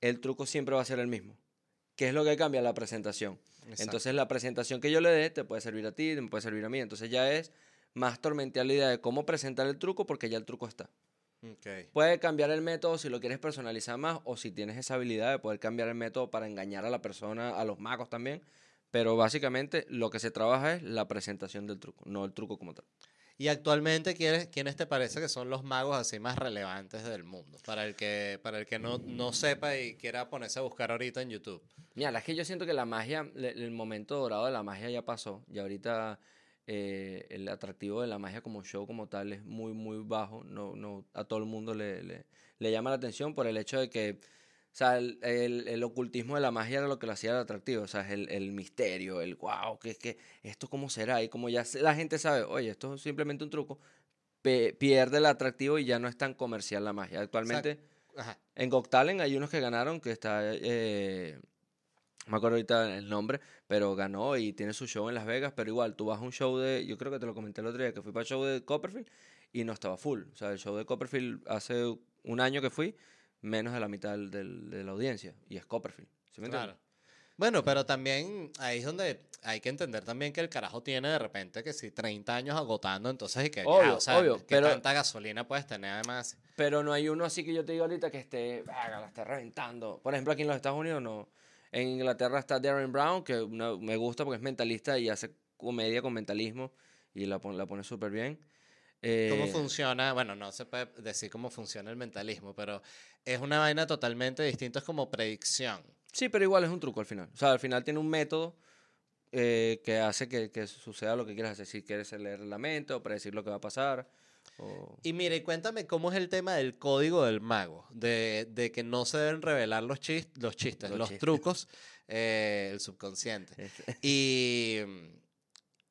el truco siempre va a ser el mismo. ¿Qué es lo que cambia? La presentación. Exacto. Entonces la presentación que yo le dé te puede servir a ti, me puede servir a mí. Entonces ya es más tormentear la idea de cómo presentar el truco porque ya el truco está. Puede cambiar el método si lo quieres personalizar más o si tienes esa habilidad de poder cambiar el método para engañar a la persona, a los magos también. Pero básicamente lo que se trabaja es la presentación del truco, no el truco como tal. Y actualmente, ¿quiénes, ¿quiénes te parece que son los magos así más relevantes del mundo? Para el que, para el que no, no sepa y quiera ponerse a buscar ahorita en YouTube. Mira, la es que yo siento que la magia, el momento dorado de la magia ya pasó. Y ahorita eh, el atractivo de la magia como show como tal es muy, muy bajo. No, no, a todo el mundo le, le llama la atención por el hecho de que, o sea, el, el- el ocultismo de la magia era lo que lo hacía atractivo. O sea, es el, el misterio, el wow, que es que esto cómo será. Y como ya la gente sabe, oye, esto es simplemente un truco, pierde el atractivo y ya no es tan comercial la magia. Actualmente... Ajá. En Got Talent hay unos que ganaron, que está, eh, no me acuerdo ahorita el nombre, pero ganó y tiene su show en Las Vegas, pero igual, tú vas a un show de, yo creo que te lo comenté el otro día, que fui para el show de Copperfield y no estaba full. O sea, el show de Copperfield hace un año que fui, menos de la mitad del- del- de la audiencia, y es Copperfield. ¿sí me entiendes? Claro. Bueno, pero también ahí es donde hay que entender también que el carajo tiene de repente que si 30 años agotando, entonces y que ya, Obvio, o sea, obvio, ¿qué pero- tanta gasolina puedes tener además? Pero no hay uno así que yo te digo ahorita que esté, "Verga, la esté reventando. Por ejemplo, aquí en los Estados Unidos no. En Inglaterra está Darren Brown, que una- me gusta porque es mentalista y hace comedia con mentalismo y la, pon- la pone súper bien. ¿Cómo Eh, funciona? Bueno, no se puede decir cómo funciona el mentalismo, pero es una vaina totalmente distinta, es como predicción. Sí, pero igual es un truco al final. O sea, al final tiene un método eh, que hace que, que suceda lo que quieras hacer. Si quieres leer la mente o predecir lo que va a pasar. o- Y mire, cuéntame cómo es el tema del código del mago, de, de que no se deben revelar los, chis- los chistes, Los los, chistes. trucos, eh, el subconsciente. Y,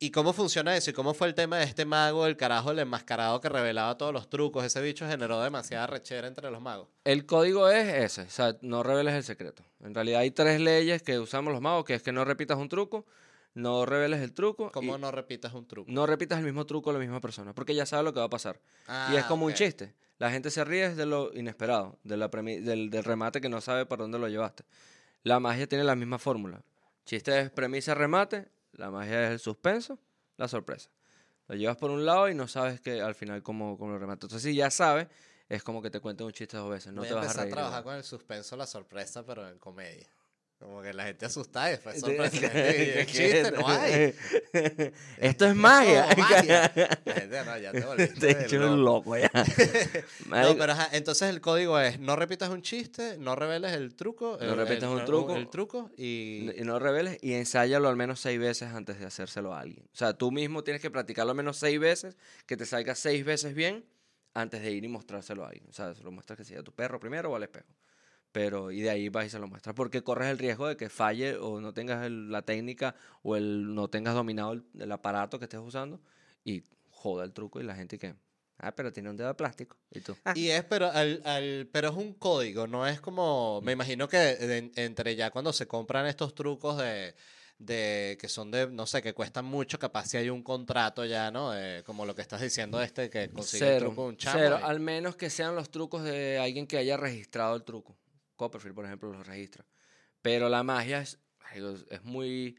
¿Y cómo funciona eso? ¿Y cómo fue el tema de este mago, el carajo, el enmascarado que revelaba todos los trucos? Ese bicho generó demasiada rechera entre los magos. El código es ese, o sea, no reveles el secreto. En realidad hay tres leyes que usamos los magos, que es que no repitas un truco, no reveles el truco ¿Cómo y no repitas un truco? no repitas el mismo truco a la misma persona, porque ya sabe lo que va a pasar. y es Ah, como un chiste. La gente se ríe de lo inesperado, de la del, del remate que no sabe por dónde lo llevaste. La magia tiene la misma fórmula. Chiste es premisa, remate. La magia es el suspenso, la sorpresa. Lo llevas por un lado y no sabes que al final cómo, cómo lo remata. Entonces, si ya sabes, es como que te cuenten un chiste dos veces. No Voy te a vas a trabajar igual. con el suspenso, la sorpresa, pero en comedia. Como que la gente asustada y Sí, sorprendente. y chiste no hay. Esto es magia. Oh, magia. La gente, no, ya te volviste Te he hecho loco. un loco ya. No, pero ajá, entonces el código es no repitas un chiste, no reveles el truco. No el- repitas el- un truco. El truco y... y no reveles y ensáyalo al menos seis veces antes de hacérselo a alguien. O sea, tú mismo tienes que practicarlo al menos seis veces, que te salga seis veces bien antes de ir y mostrárselo a alguien. O sea, se lo muestras que sea a tu perro primero o al espejo. Pero, y de ahí vas y se lo muestras. Porque corres el riesgo de que falle o no tengas el- la técnica o el, no tengas dominado el, el aparato que estés usando y joda el truco y la gente que, ah, pero tiene un dedo de plástico. Y tú, "Ah". Y es, pero, al, al- pero es un código, no es como, me imagino que de- entre ya cuando se compran estos trucos de, de que son de, no sé, que cuestan mucho, capaz si hay un contrato ya, ¿no? De- como lo que estás diciendo este, que consigue el Cero, truco de un chamo. cero, y- al menos que sean los trucos de alguien que haya registrado el truco. Copperfield, por ejemplo, los registra. Pero la magia es, es muy...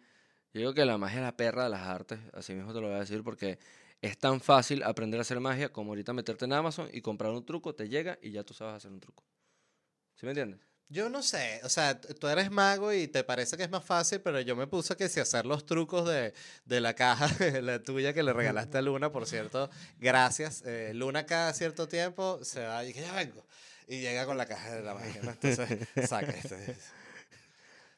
Yo digo que la magia es la perra de las artes, así mismo te lo voy a decir, porque es tan fácil aprender a hacer magia como ahorita meterte en Amazon y comprar un truco, te llega y ya tú sabes hacer un truco. ¿Sí me entiendes? Yo no sé, o sea, tú eres mago y te parece que es más fácil, pero yo me puse que si hacer los trucos de, de la caja, la tuya que le regalaste a Luna, por cierto, gracias. Eh, Luna cada cierto tiempo se va y que ya vengo. Y llega con la caja de la magia, ¿no? Entonces, saca esto.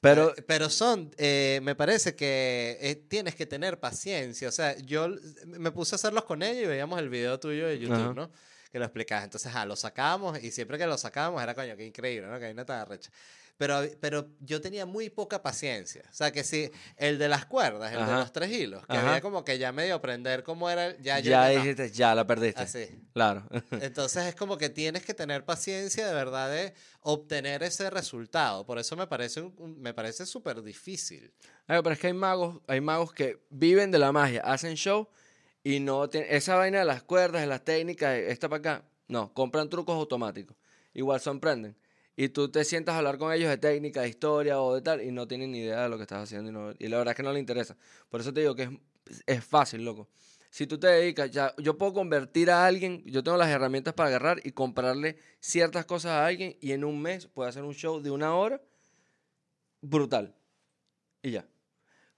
Pero Eh, pero son, eh, me parece que eh, tienes que tener paciencia. O sea, yo me puse a hacerlos con ella y veíamos el video tuyo de YouTube, Ajá. ¿no? Que lo explicabas. Entonces, ah, lo sacábamos y siempre que lo sacábamos era coño, qué increíble, ¿no? Que hay una tan arrecha. Pero, pero yo tenía muy poca paciencia. O sea, que si el de las cuerdas, el de los tres hilos, que Ajá. había como que ya medio aprender cómo era, el- ya, ya dijiste, ya la perdiste. Así. Claro. Entonces es como que tienes que tener paciencia de verdad de obtener ese resultado. Por eso me parece un- me parece súper difícil. Ay, pero es que hay magos, hay magos que viven de la magia, hacen show y no tienen esa vaina de las cuerdas, de las técnicas, esta para acá. No, compran trucos automáticos. Igual sorprenden. Y tú te sientas a hablar con ellos de técnica, de historia o de tal, y no tienen ni idea de lo que estás haciendo. Y, la verdad es que no les interesa. Por eso te digo que es, es fácil, loco. Si tú te dedicas, ya, yo puedo convertir a alguien, yo tengo las herramientas para agarrar y comprarle ciertas cosas a alguien y en un mes puedo hacer un show de una hora brutal. Y ya.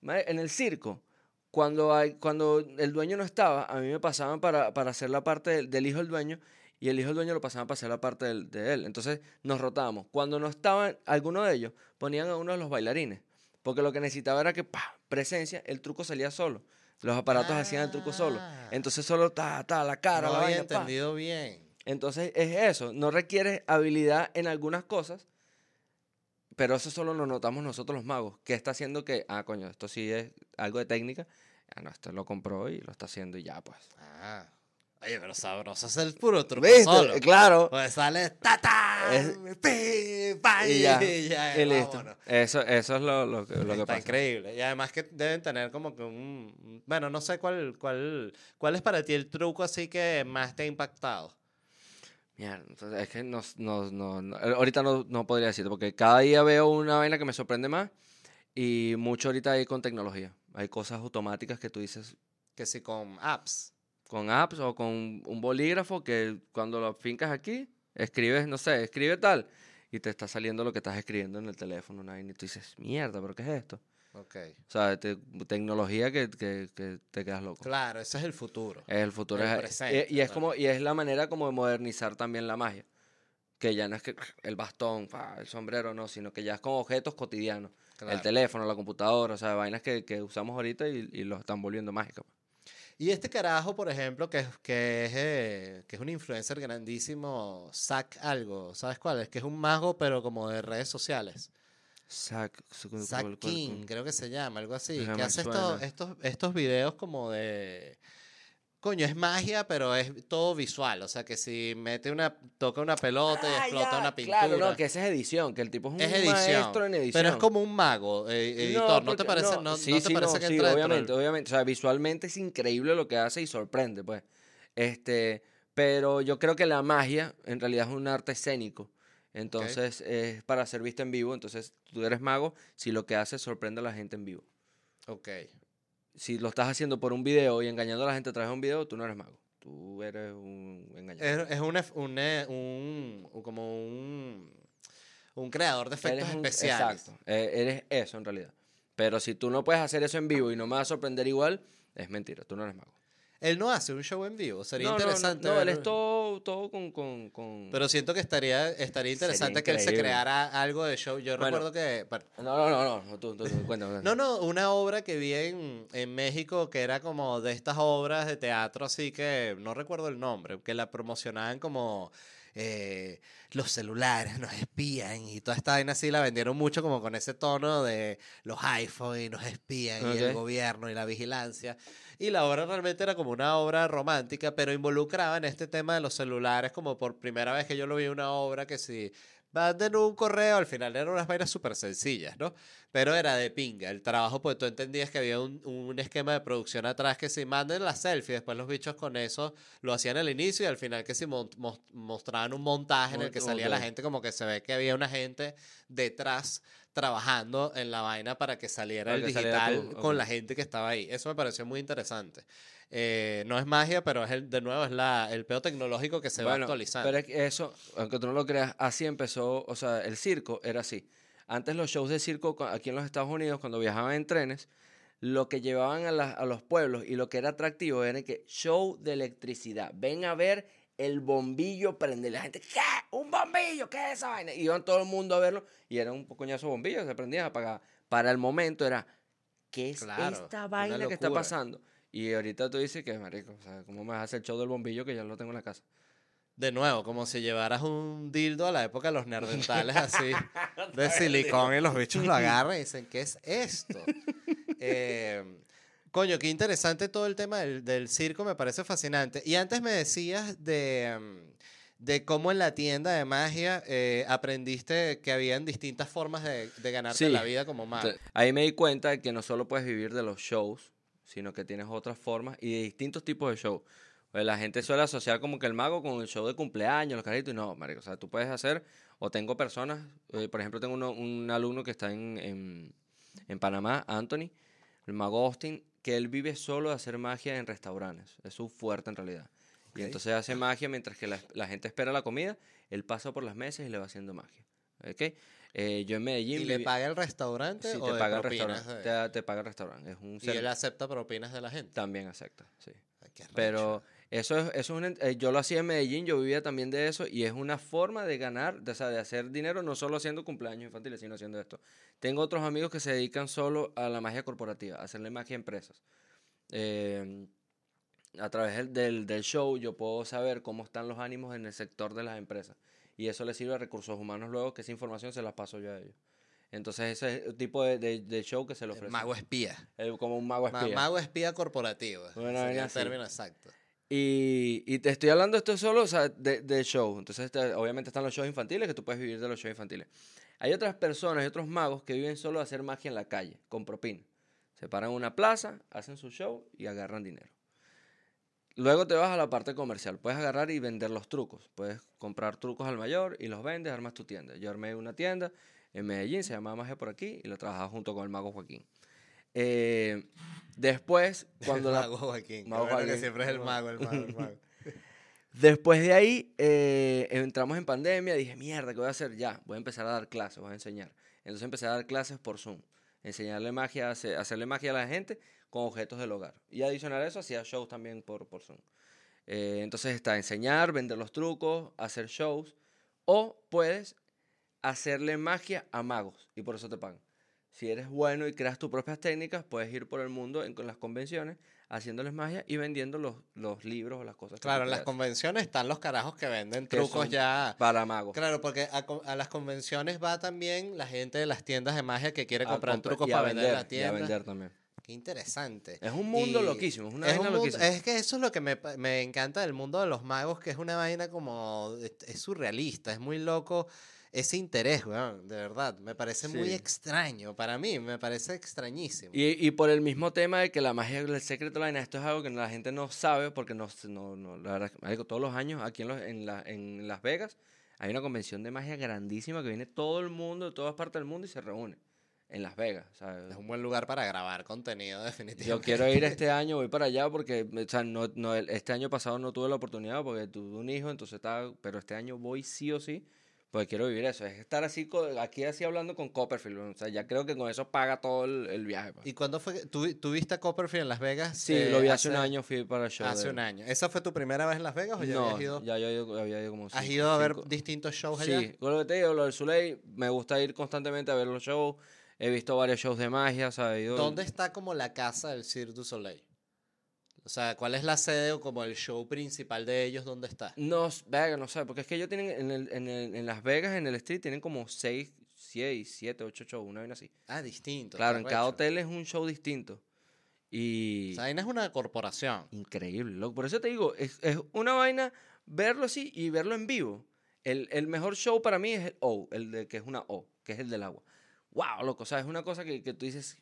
En el circo, cuando, cuando el dueño no estaba, a mí me pasaban para, para hacer la parte del hijo del dueño y el hijo del dueño lo pasaban para hacer la parte de él. Entonces nos rotábamos. Cuando no estaban alguno de ellos, ponían a uno de los bailarines. Porque lo que necesitaba era que, pa, presencia, el truco salía solo. Los aparatos hacían el truco solo. Ah. Entonces solo ta, ta, la cara, no la había vaina, pa. entendido bien. Entonces es eso, no requiere habilidad en algunas cosas, pero eso solo lo notamos nosotros los magos, que está haciendo que, ah, coño, esto sí es algo de técnica, ah, no, esto lo compró y lo está haciendo y ya, pues. Ah. Oye, pero sabroso es el puro truco ¿Viste? solo. Claro. Pues sale tata, Es- pi, pa, Y ya, y ya, y listo. Eso, eso es lo, lo que, lo que Está pasa. increíble. Y además que deben tener como que un... Bueno, no sé cuál, cuál, cuál es para ti el truco así que más te ha impactado. Entonces es que no, no, no, no- ahorita no, no podría decirte, porque cada día veo una vaina que me sorprende más y mucho ahorita hay con tecnología. Hay cosas automáticas que tú dices, Que si con apps. Con apps o con un bolígrafo que cuando lo fincas aquí, escribes, no sé, escribe tal, y te está saliendo lo que estás escribiendo en el teléfono, una y tú dices, mierda, ¿pero qué es esto? Ok. O sea, te- tecnología que, que, que te quedas loco. Claro, ese es el futuro. Es el futuro. El es- presente, y, y es como, y es la manera como de modernizar también la magia. Que ya no es que el bastón, el sombrero, no, sino que ya es con objetos cotidianos. El Claro. teléfono, la computadora, o sea, vainas que, que usamos ahorita y, y los están volviendo mágicas. Y este carajo, por ejemplo, que, es- que, es, eh, que es un influencer grandísimo, Zack algo, ¿sabes cuál es? Que es un mago, pero como de redes sociales. Zack, Zack King, creo que se llama, algo así. Que hace estos, estos, estos videos como de... Coño, es magia, pero es todo visual. O sea, que si mete una, toca una pelota y Ah, explota ya, una pintura. Claro, no, que esa es edición, que el tipo es un es edición. maestro en edición. Pero es como un mago, eh, editor. ¿No, te parece, no, no sí, te sí, parece no, que sí, entra obviamente, del- obviamente. O sea, visualmente es increíble lo que hace y sorprende, pues. Este, pero yo creo que la magia en realidad es un arte escénico. Entonces es para ser visto en vivo. Entonces tú eres mago si lo que haces sorprende a la gente en vivo. Ok. Si lo estás haciendo por un video y engañando a la gente a través de un video, tú no eres mago. Tú eres un engañador. Es, es un, eh, un- un- como un, un creador de efectos especiales. Exacto. eh, eres eso en realidad. Pero si tú no puedes hacer eso en vivo y no me vas a sorprender igual, es mentira. Tú no eres mago. Él no hace un show en vivo. Sería No, no, no, interesante. No, él es todo, todo con, con, con- Pero siento que estaría, estaría interesante que él se creara algo de show. Yo Bueno. recuerdo que. no, no, no, no, tú, tú, tú, cuéntame. No, no, una obra que vi en, en México que era como de estas obras de teatro, así que no recuerdo el nombre, que la promocionaban como eh, los celulares nos espían y toda esta vaina así la vendieron mucho como con ese tono de los iPhone y nos espían y el gobierno y la vigilancia. Y la obra realmente era como una obra romántica, pero involucraba en este tema de los celulares como por primera vez que yo lo vi una obra que si manden un correo, al final eran unas vainas súper sencillas, ¿no? Pero era de pinga. El trabajo, pues tú entendías que había un, un esquema de producción atrás que si manden la selfie, después los bichos con eso lo hacían al inicio y al final que si mostraban un montaje en el que salía la gente, como que se ve que había una gente detrás trabajando en la vaina para que saliera Para el que digital con la gente que estaba ahí. Eso me pareció muy interesante. Eh, no es magia, pero es el, de nuevo es la, el peo tecnológico que se va Bueno, actualizando. Pero eso, aunque tú no lo creas, así empezó, o sea, el circo era así. Antes los shows de circo aquí en los Estados Unidos, cuando viajaban en trenes, lo que llevaban a, la- a los pueblos y lo que era atractivo era que show de electricidad. Ven a ver el bombillo prende. La gente, ¿qué? ¿Un bombillo? ¿Qué es esa vaina? Y iban todo el mundo a verlo y era un coñazo de bombillo, se prendían a apagar. Para el momento era, ¿qué es Claro, esta vaina que está pasando? Y ahorita tú dices que, marico, o sea, ¿cómo me vas a hacer el show del bombillo que ya lo tengo en la casa? De nuevo, como si llevaras un dildo a la época de los nerdentales así, de silicón, y los bichos lo agarran y dicen, ¿qué es esto? Eh, coño, qué interesante todo el tema del, del circo, me parece fascinante. Y antes me decías de, mm, de cómo en la tienda de magia eh, aprendiste que habían distintas formas de, de ganarte Sí. la vida como mago. Ahí me di cuenta de que no solo puedes vivir de los shows, sino que tienes otras formas y de distintos tipos de shows. Pues la gente suele asociar como que el mago con el show de cumpleaños, los caritos, y no, marico, o sea, tú puedes hacer, o tengo personas, eh, por ejemplo, tengo uno- un alumno que está en, en, en Panamá, Anthony, el mago Austin, que él vive solo de hacer magia en restaurantes, es su fuerte en realidad. Y entonces hace magia mientras que la, la gente espera la comida, él pasa por las mesas y le va haciendo magia. ¿ok? Eh, yo en Medellín... ¿Y le paga el restaurante Sí, o te de paga el restaurante. Te, te paga el restaurante. Es un Y él acepta propinas de la gente. también acepta, sí. Ay. Pero eso es, eso es eh, yo lo hacía en Medellín, yo vivía también de eso y es una forma de ganar, de, o sea, de hacer dinero no solo haciendo cumpleaños infantiles, sino haciendo esto. Tengo otros amigos que se dedican solo a la magia corporativa, a hacerle magia a empresas. Eh, a través del, del, show yo puedo saber cómo están los ánimos en el sector de las empresas. Y eso le sirve a recursos humanos luego que esa información se la paso yo a ellos. Entonces ese es el tipo de, de- de show que se le El ofrece. mago espía. Como un mago Ma- espía. Mago espía corporativo. Sería el así. término exacto. Y, y te estoy hablando esto solo, de, show. Entonces, te- obviamente están los shows infantiles, que tú puedes vivir de los shows infantiles. Hay otras personas, hay otros magos que viven solo de hacer magia en la calle, con propina. Se paran en una plaza, hacen su show y agarran dinero. Luego te vas a la parte comercial. Puedes agarrar y vender los trucos. Puedes comprar trucos al mayor y los vendes, armas tu tienda. Yo armé una tienda en Medellín, se llamaba Magia por aquí, y la trabajaba junto con el mago Joaquín. Eh, después, cuando el la, mago Joaquín. Mago que siempre es el mago, el mago, el mago. Después de ahí, eh, entramos en pandemia, dije, mierda, ¿qué voy a hacer? Ya, voy a empezar a dar clases, voy a enseñar. Entonces empecé a dar clases por Zoom, enseñarle magia, hace- hacerle magia a la gente con objetos del hogar. Y adicional a eso, hacía shows también por, por Zoom. Eh, entonces está enseñar, vender los trucos, hacer shows O puedes hacerle magia a magos y por eso te pagan. Si eres bueno y creas tus propias técnicas, puedes ir por el mundo en, con las convenciones haciéndoles magia y vendiendo los, los libros o las cosas. Claro, en las convenciones están los carajos que venden que trucos ya. Para magos. Claro, porque a, a las convenciones va también la gente de las tiendas de magia que quiere A comprar comprar- trucos para vender en la Y a tienda. vender también. Qué interesante. Es un mundo Y loquísimo, es una es, vaina un mundo- loquísima. es que eso es lo que me, me encanta del mundo de los magos, que es una vaina como. Es surrealista, es muy loco ese interés, weón, de verdad. Me parece muy extraño. Para mí, me parece extrañísimo. Y, y por el mismo tema de que la magia del secreto de la vaina, esto es algo que la gente no sabe porque no, no, no la verdad, todos los años aquí en, los- en, la- en Las Vegas hay una convención de magia grandísima que viene todo el mundo, de todas partes del mundo y se reúne en Las Vegas. ¿sabes? es un buen lugar para grabar contenido, definitivamente. Yo quiero ir este año, voy para allá porque, o sea, no, no, este año pasado no tuve la oportunidad porque tuve un hijo, entonces estaba, pero este año voy sí o sí, porque quiero vivir eso, es estar así, aquí así hablando con Copperfield, o sea, ya creo que con eso paga todo el, el viaje. pues. ¿Y cuándo fue tú, tú viste a Copperfield en Las Vegas? Sí, eh, lo vi hace un año, fui para el show. Hace de- un año. ¿Esa fue tu primera vez en Las Vegas o ya no, habías ido? ya yo, yo había ido como ¿Has cinco- ido a ver distintos shows allá? Sí, con lo que te digo, lo del Soleil, me gusta ir constantemente a ver los shows, he visto varios shows de magia, ido- ¿Dónde está como la casa del Cirque du Soleil? O sea, ¿cuál es la sede o como el show principal de ellos? ¿Dónde está? No, s- verga, no sé, porque es que ellos tienen en, el- en, el- en Las Vegas, en el street, tienen como 6, 6, 7, 8 shows, una vez así. Ah, distinto. Claro, en cada hotel es un show distinto. Y... O ahí no es una corporación. Increíble, loco. Por eso te digo, es, es una vaina verlo así y verlo en vivo. El, el mejor show para mí es el O, el de, que es una O, que es el del agua. ¡Wow, loco! O sea, es una cosa que, que tú dices,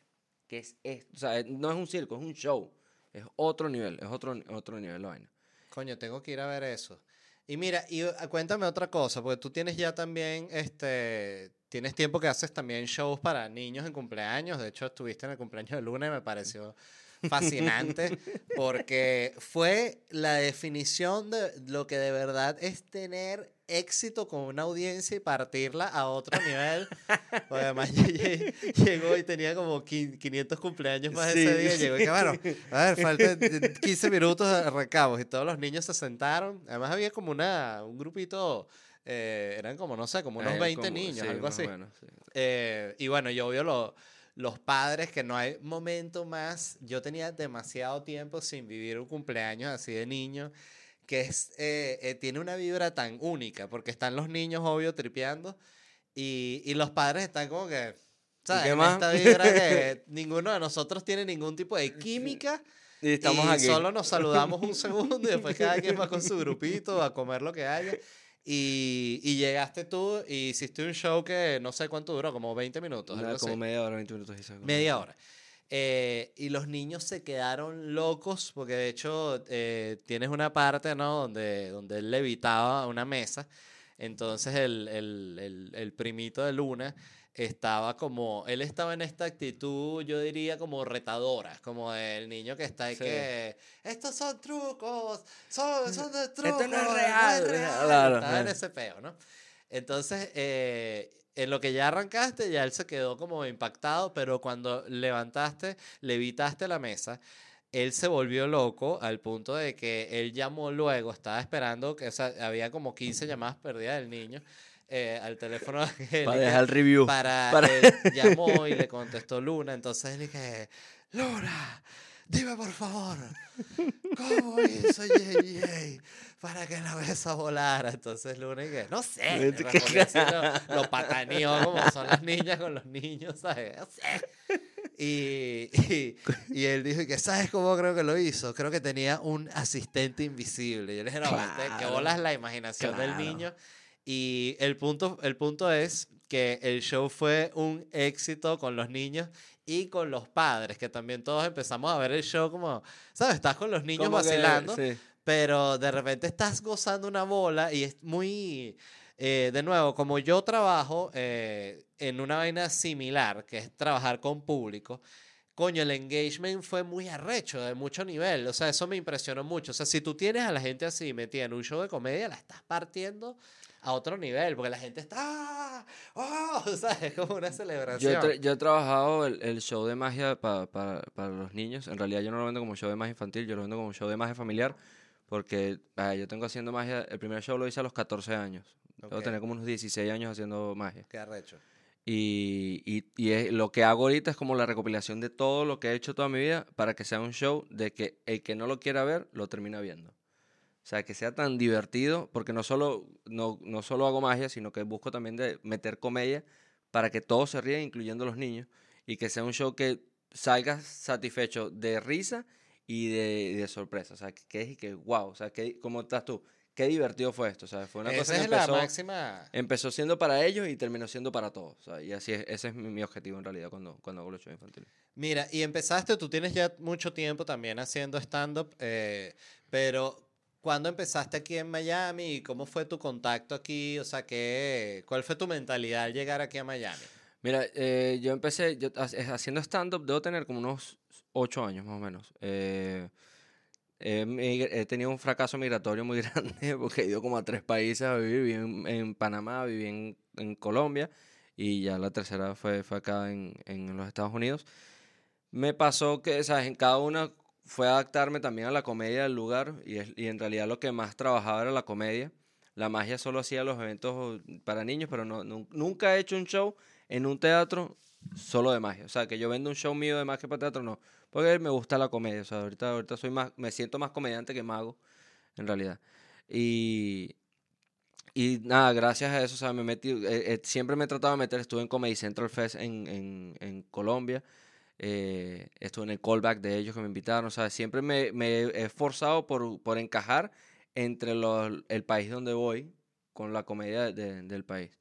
que es esto? O sea, no es un circo, es un show. Es otro nivel, es otro, otro nivel la vaina. Coño, tengo que ir a ver eso. Y mira, y uh, cuéntame otra cosa, porque tú tienes ya también, este, tienes tiempo que haces también shows para niños en cumpleaños. De hecho, estuviste en el cumpleaños de Luna y me pareció fascinante, porque fue la definición de lo que de verdad es tener éxito con una audiencia y partirla a otro nivel. Porque además llegó y tenía como qui- 500 cumpleaños más Sí, ese día. Llegó y que, bueno, a ver, faltan 15 minutos de recabos y todos los niños se sentaron. Además había como una, un grupito, eh, eran como, no sé, como unos Eh, 20 como- niños, sí, algo así. menos, sí. Eh, y bueno, yo obvio lo- los padres, que no hay momento más. Yo tenía demasiado tiempo sin vivir un cumpleaños así de niño, que es, eh, eh, tiene una vibra tan única, porque están los niños, obvio, tripeando, y, y los padres están como que. ¿sabes? qué En más? esta vibra que ninguno de nosotros tiene ningún tipo de química. Y estamos y aquí. solo nos saludamos un segundo y después cada quien va con su grupito a comer lo que haya. Y, y llegaste tú y hiciste un show que no sé cuánto duró, como 20 minutos. Algo como así. media hora, 20 minutos. Media hora. Eh, y los niños se quedaron locos porque de hecho eh, tienes una parte, ¿no? Donde, donde él levitaba una mesa. Entonces el, el, el, el primito de Luna estaba como, él estaba en esta actitud, yo diría como retadora, como el niño que está ahí Sí. que, estos son trucos, son, son de trucos, no es real". Claro, estaba en claro. ese peo, ¿no? Entonces, eh, en lo que ya arrancaste, ya él se quedó como impactado, pero cuando levantaste, levitaste la mesa, él se volvió loco al punto de que él llamó luego, estaba esperando, que o sea, había como 15 llamadas perdidas del niño eh, al teléfono de Para dejar el review. para, Para- él llamó y le contestó Luna, entonces él dije, Luna, dime por favor, ¿cómo hizo JJ para que la mesa volara? Entonces Luna dije, no sé, así, lo, lo pataneó como son las niñas con los niños, ¿sabes? No sé. Y, y, y él dijo que, ¿sabes cómo creo que lo hizo? Creo que tenía un asistente invisible. Y yo le dije, no, este, que Claro, bolas la imaginación del claro. niño. Y el punto, el punto es que el show fue un éxito con los niños y con los padres, que también todos empezamos a ver el show como, ¿sabes? Estás con los niños Como que- vacilando, sí. pero de repente estás gozando una bola y es muy, eh, de nuevo, como yo trabajo eh, en una vaina similar, que es trabajar con público, coño, el engagement fue muy arrecho, de mucho nivel, o sea, eso me impresionó mucho, o sea, si tú tienes a la gente así metida en un show de comedia, la estás partiendo a otro nivel, porque la gente está. ¡oh! o sea, es como una celebración. tra- yo he trabajado el, el show de magia pa- pa- para los niños. En realidad yo no lo vendo como show de magia infantil, yo lo vendo como show de magia familiar. Porque ah, yo tengo haciendo magia, el primer show lo hice a los 14 años. Debo Ok. tener como unos 16 años haciendo magia. Qué arrecho. Y, y, y es- lo que hago ahorita es como la recopilación de todo lo que he hecho toda mi vida para que sea un show de que el que no lo quiera ver, lo termina viendo. O sea, que sea tan divertido, porque no solo, no, no solo hago magia, sino que busco también de meter comedia para que todos se ríen, incluyendo los niños, y que sea un show que salgas satisfecho de risa y de, y de sorpresa. O sea, que, que es que, wow, o sea, que, ¿cómo estás tú? Qué divertido fue esto. O sea, fue una Esa cosa que es la empezó, máxima. empezó siendo para ellos y terminó siendo para todos. O sea, y así es, ese es mi, mi objetivo en realidad cuando, cuando hago los shows infantiles. Mira, y empezaste, tú tienes ya mucho tiempo también haciendo stand-up, eh, pero ¿cuándo empezaste aquí en Miami y cómo fue tu contacto aquí? O sea, ¿qué, ¿cuál fue tu mentalidad al llegar aquí a Miami? Mira, eh, yo empecé haciendo stand-up, debo tener como unos ocho años más o menos. Eh, he, tenido un fracaso migratorio muy grande porque he ido como a tres países a vivir. Viví en, en Panamá, viví en, en Colombia y ya la tercera fue, fue acá en, en los Estados Unidos. Me pasó que, ¿sabes? En cada una fue adaptarme también a la comedia del lugar y, y en realidad lo que más trabajaba era la comedia. La magia solo hacía los eventos para niños, pero nunca he hecho un show en un teatro solo de magia. O sea, que yo vendo un show mío de magia para teatro, no. Porque me gusta la comedia. O sea, ahorita, ahorita soy más, me siento más comediante que mago, en realidad. Y, y nada, gracias a eso, o sea, me metí, eh, eh, siempre me he tratado de meter, estuve en Comedy Central Fest en, en Colombia, eh, estuve en el callback de ellos que me invitaron, o sea, siempre me, me he esforzado por, por encajar entre los, el país donde voy con la comedia de- del país.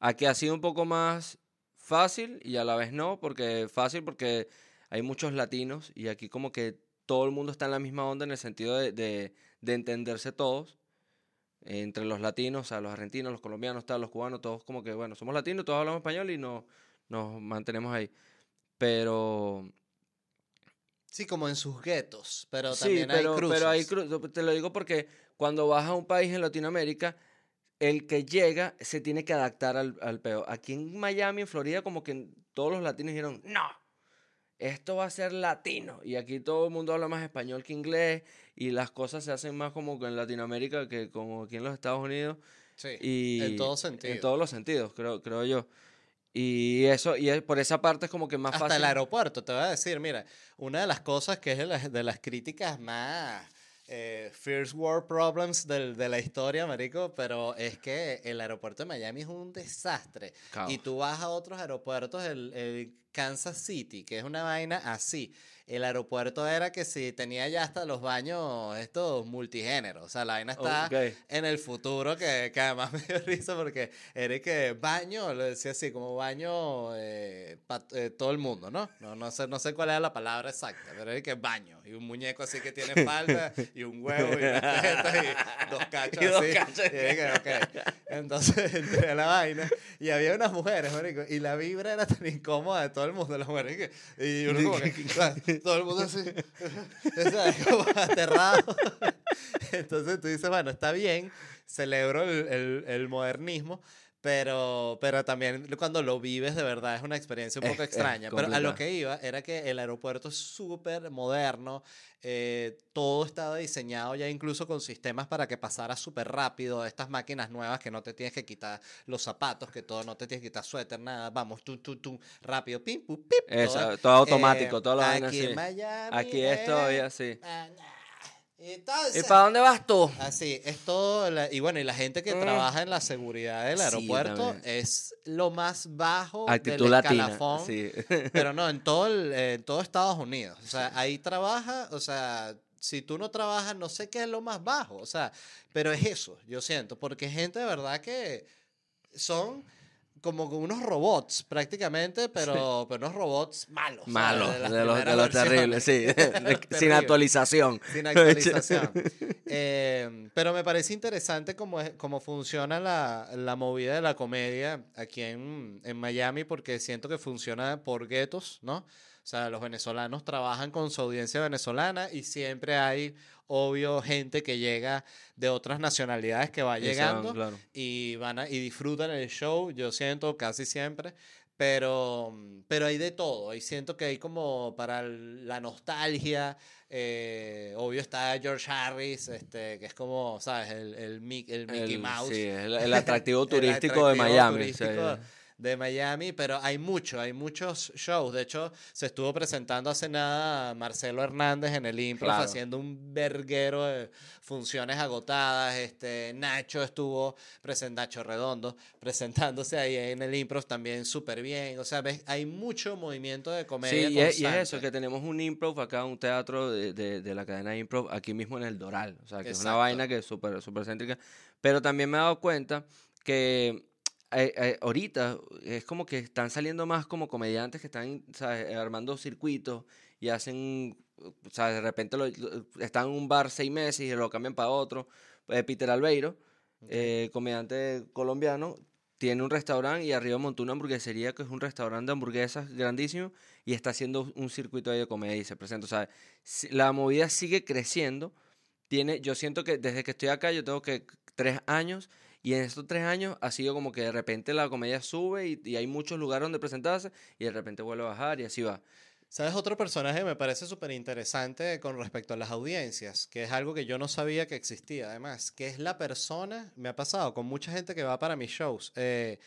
Aquí ha sido un poco más fácil y a la vez no, porque fácil porque hay muchos latinos y aquí como que todo el mundo está en la misma onda en el sentido de, de, de entenderse todos entre los latinos, o sea, los argentinos, los colombianos, tal, los cubanos, todos como que, bueno, somos latinos, todos hablamos español y no, nos mantenemos ahí. Pero Sí, como en sus guetos, pero sí, también pero, hay cruces. pero hay cru- te lo digo porque cuando vas a un país en Latinoamérica, el que llega se tiene que adaptar al, al peo. Aquí en Miami, en Florida, como que todos los latinos dijeron, no, esto va a ser latino. Y aquí todo el mundo habla más español que inglés y las cosas se hacen más como que en Latinoamérica que como aquí en los Estados Unidos. Sí, Y en todo sentido. En todos los sentidos, creo, creo yo. Y eso, y por esa parte es como que más Hasta fácil. el aeropuerto, te voy a decir, mira, una de las cosas que es de las, de las críticas más eh, First World Problems del- de la historia, marico, pero es que el aeropuerto de Miami es un desastre. Caos. Y tú vas a otros aeropuertos, el, el Kansas City, que es una vaina así. El aeropuerto era que si tenía ya hasta los baños estos multigéneros. O sea, la vaina está Ok. en el futuro, que, que además me dio risa porque era que baño, lo decía así, como baño eh, pa- eh, todo el mundo, ¿no? ¿no? No sé, no sé cuál era la palabra exacta, pero era que baño. Y un muñeco así que tiene falda, y un huevo, y y dos cachos Y dos así. cachos. Y dije, ok. Entonces entré a la vaina y había unas mujeres, marico, y la vibra era tan incómoda de todo el mundo, las mujeres, que- y uno como que, todo el mundo así, ¿sabes? como aterrado. Entonces tú dices, bueno, está bien, celebro el, el- el modernismo, pero, pero también cuando lo vives de verdad es una experiencia un poco es extraña. Pero a lo que iba era que el aeropuerto es súper moderno, eh, todo estaba diseñado ya incluso con sistemas para que pasara súper rápido, estas máquinas nuevas que no te tienes que quitar los zapatos, que todo no te tienes que quitar suéter, nada, vamos, tú, tú, tú, rápido, pim, pum. Eso, todo automático, Eh, todo lo Aquí así. en Miami. Aquí es todavía así. ah, nah. ¿Y Entonces, para dónde vas tú? Así, es todo. la- y bueno, y la gente que Mm. trabaja en la seguridad del Sí, aeropuerto también. es lo más bajo Actitud del latina. escalafón. Sí. Pero no, en todo, el, en todo Estados Unidos. O sea, ahí trabaja, o sea, si tú no trabajas, no sé qué es lo más bajo. O sea, pero es eso, yo siento. Porque gente de verdad que son como unos robots prácticamente, pero, pero unos robots malos. ¿sabes? Malo, las de, los, de los terribles, sí. versiones. Sin Terrible. actualización. Sin actualización. Eh, pero me parece interesante cómo, es- cómo funciona la, la movida de la comedia aquí en, en Miami, porque siento que funciona por guetos, ¿no? O sea, los venezolanos trabajan con su audiencia venezolana y siempre hay, obvio, gente que llega de otras nacionalidades que va llegando claro. y van a, y disfrutan el show, yo siento casi siempre. Pero, pero hay de todo. Y siento que hay como para la nostalgia. eh, obvio está George Harris, este, que es como, ¿sabes? El, el, el Mickey El- Mouse. Sí, el, el atractivo turístico de Miami. turístico sí. De Miami, pero hay mucho, hay muchos shows. De hecho, se estuvo presentando hace nada Marcelo Hernández en el Improv Claro. haciendo un verguero de funciones agotadas. Este, Nacho estuvo presentando, Nacho Redondo, presentándose ahí en el Improv también súper bien. O sea, ves, hay mucho movimiento de comedia. Sí, y es, y es eso, que tenemos un improv acá, un teatro de, de- de la cadena improv aquí mismo en el Doral. O sea, que es una Exacto. vaina que es súper súper céntrica. Pero también me he dado cuenta que eh, eh, ahorita es como que están saliendo más como comediantes que están ¿sabes? armando circuitos y hacen, o sea, de repente lo- están en un bar seis meses y lo cambian para otro. Eh, Peter Albeiro, eh, comediante colombiano, tiene un restaurante y arriba montó una hamburguesería que es un restaurante de hamburguesas grandísimo y está haciendo un circuito ahí de comedia y se presenta. O sea, la movida sigue creciendo. Tiene, yo siento que desde que estoy acá, yo tengo que tres años y en estos tres años ha sido como que de repente la comedia sube y, y hay muchos lugares donde presentarse y de repente vuelve a bajar y así va. ¿Sabes otro personaje que me parece súper interesante con respecto a las audiencias? Que es algo que yo no sabía que existía, además, que es la persona, me ha pasado con mucha gente que va para mis shows, eh,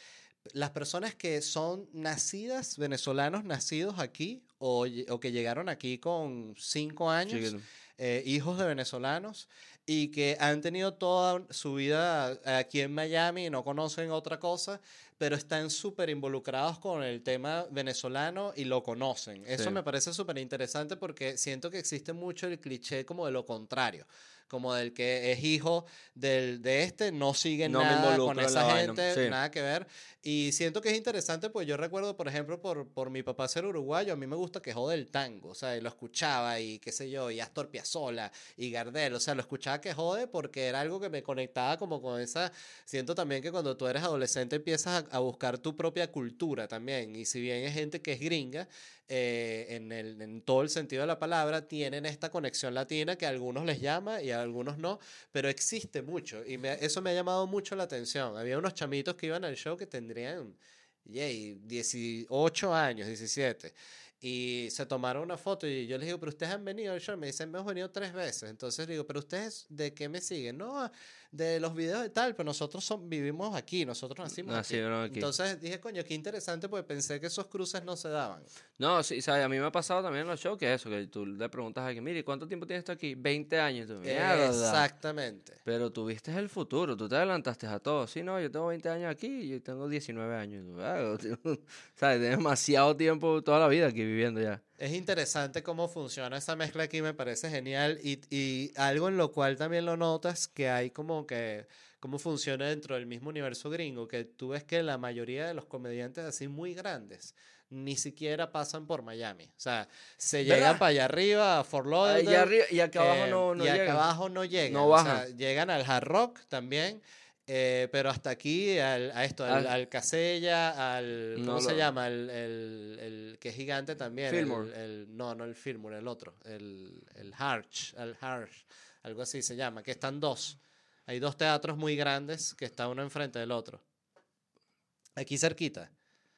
las personas que son nacidas, venezolanos nacidos aquí o, que llegaron aquí con cinco años. Eh, hijos de venezolanos y que han tenido toda su vida aquí en Miami y no conocen otra cosa, pero están súper involucrados con el tema venezolano y lo conocen. Eso Sí. me parece súper interesante porque siento que existe mucho el cliché como de lo contrario. Como del que es hijo del, de este, no sigue No me nada con esa gente, sí. nada que ver. Y siento que es interesante, pues yo recuerdo, por ejemplo, por, por mi papá ser uruguayo, a mí me gusta que jode el tango, o sea, y lo escuchaba y qué sé yo, y Astor Piazzolla y Gardel, o sea, lo escuchaba que jode porque era algo que me conectaba como con esa, siento también que cuando tú eres adolescente empiezas a, a buscar tu propia cultura también, y si bien es gente que es gringa, eh, en, el, en todo el sentido de la palabra, tienen esta conexión latina que a algunos les llama y a algunos no, pero existe mucho y me- eso me ha llamado mucho la atención. Había unos chamitos que iban al show que tendrían yay, 18 años, 17. Y se tomaron una foto y yo les digo, pero ustedes han venido al show. Me dicen, hemos venido tres veces. Entonces digo, pero ustedes de qué me siguen? No, de los videos y tal, pero nosotros son, vivimos aquí, nosotros nacimos aquí. Nacieron aquí. Entonces dije, coño, qué interesante, porque pensé que esos cruces no se daban. No, sí, ¿sabes? A mí me ha pasado también en los shows que eso, que tú le preguntas a alguien, mire, ¿cuánto tiempo tienes tú aquí? 20 años. Tú. Exactamente. Pero tú viste el futuro, tú te adelantaste a todo. Sí, no, yo tengo 20 años aquí y yo tengo 19 años. Tú, "Ah, ¿Sabes? Tienes demasiado tiempo, toda la vida aquí viviendo ya. Es interesante cómo funciona esa mezcla aquí, me parece genial. Y, y algo en lo cual también lo notas, que hay como que, cómo funciona dentro del mismo universo gringo, que tú ves que la mayoría de los comediantes así muy grandes ni siquiera pasan por Miami. O sea, se llegan ¿Verdad? para allá arriba, a Fort arriba- y acá abajo eh, no, no y acá abajo no llegan. No o sea, bajan. llegan al Hard Rock también. Eh, pero hasta aquí, al, a esto, al, Al- al Casella, al. ¿Cómo No se lo- llama? El, el, el que es gigante también. el- Fillmore. el- no, no el Fillmore, el otro. El, el Harch, el Harch, algo así se llama. Que están dos. Hay dos teatros muy grandes que está uno enfrente del otro. Aquí cerquita.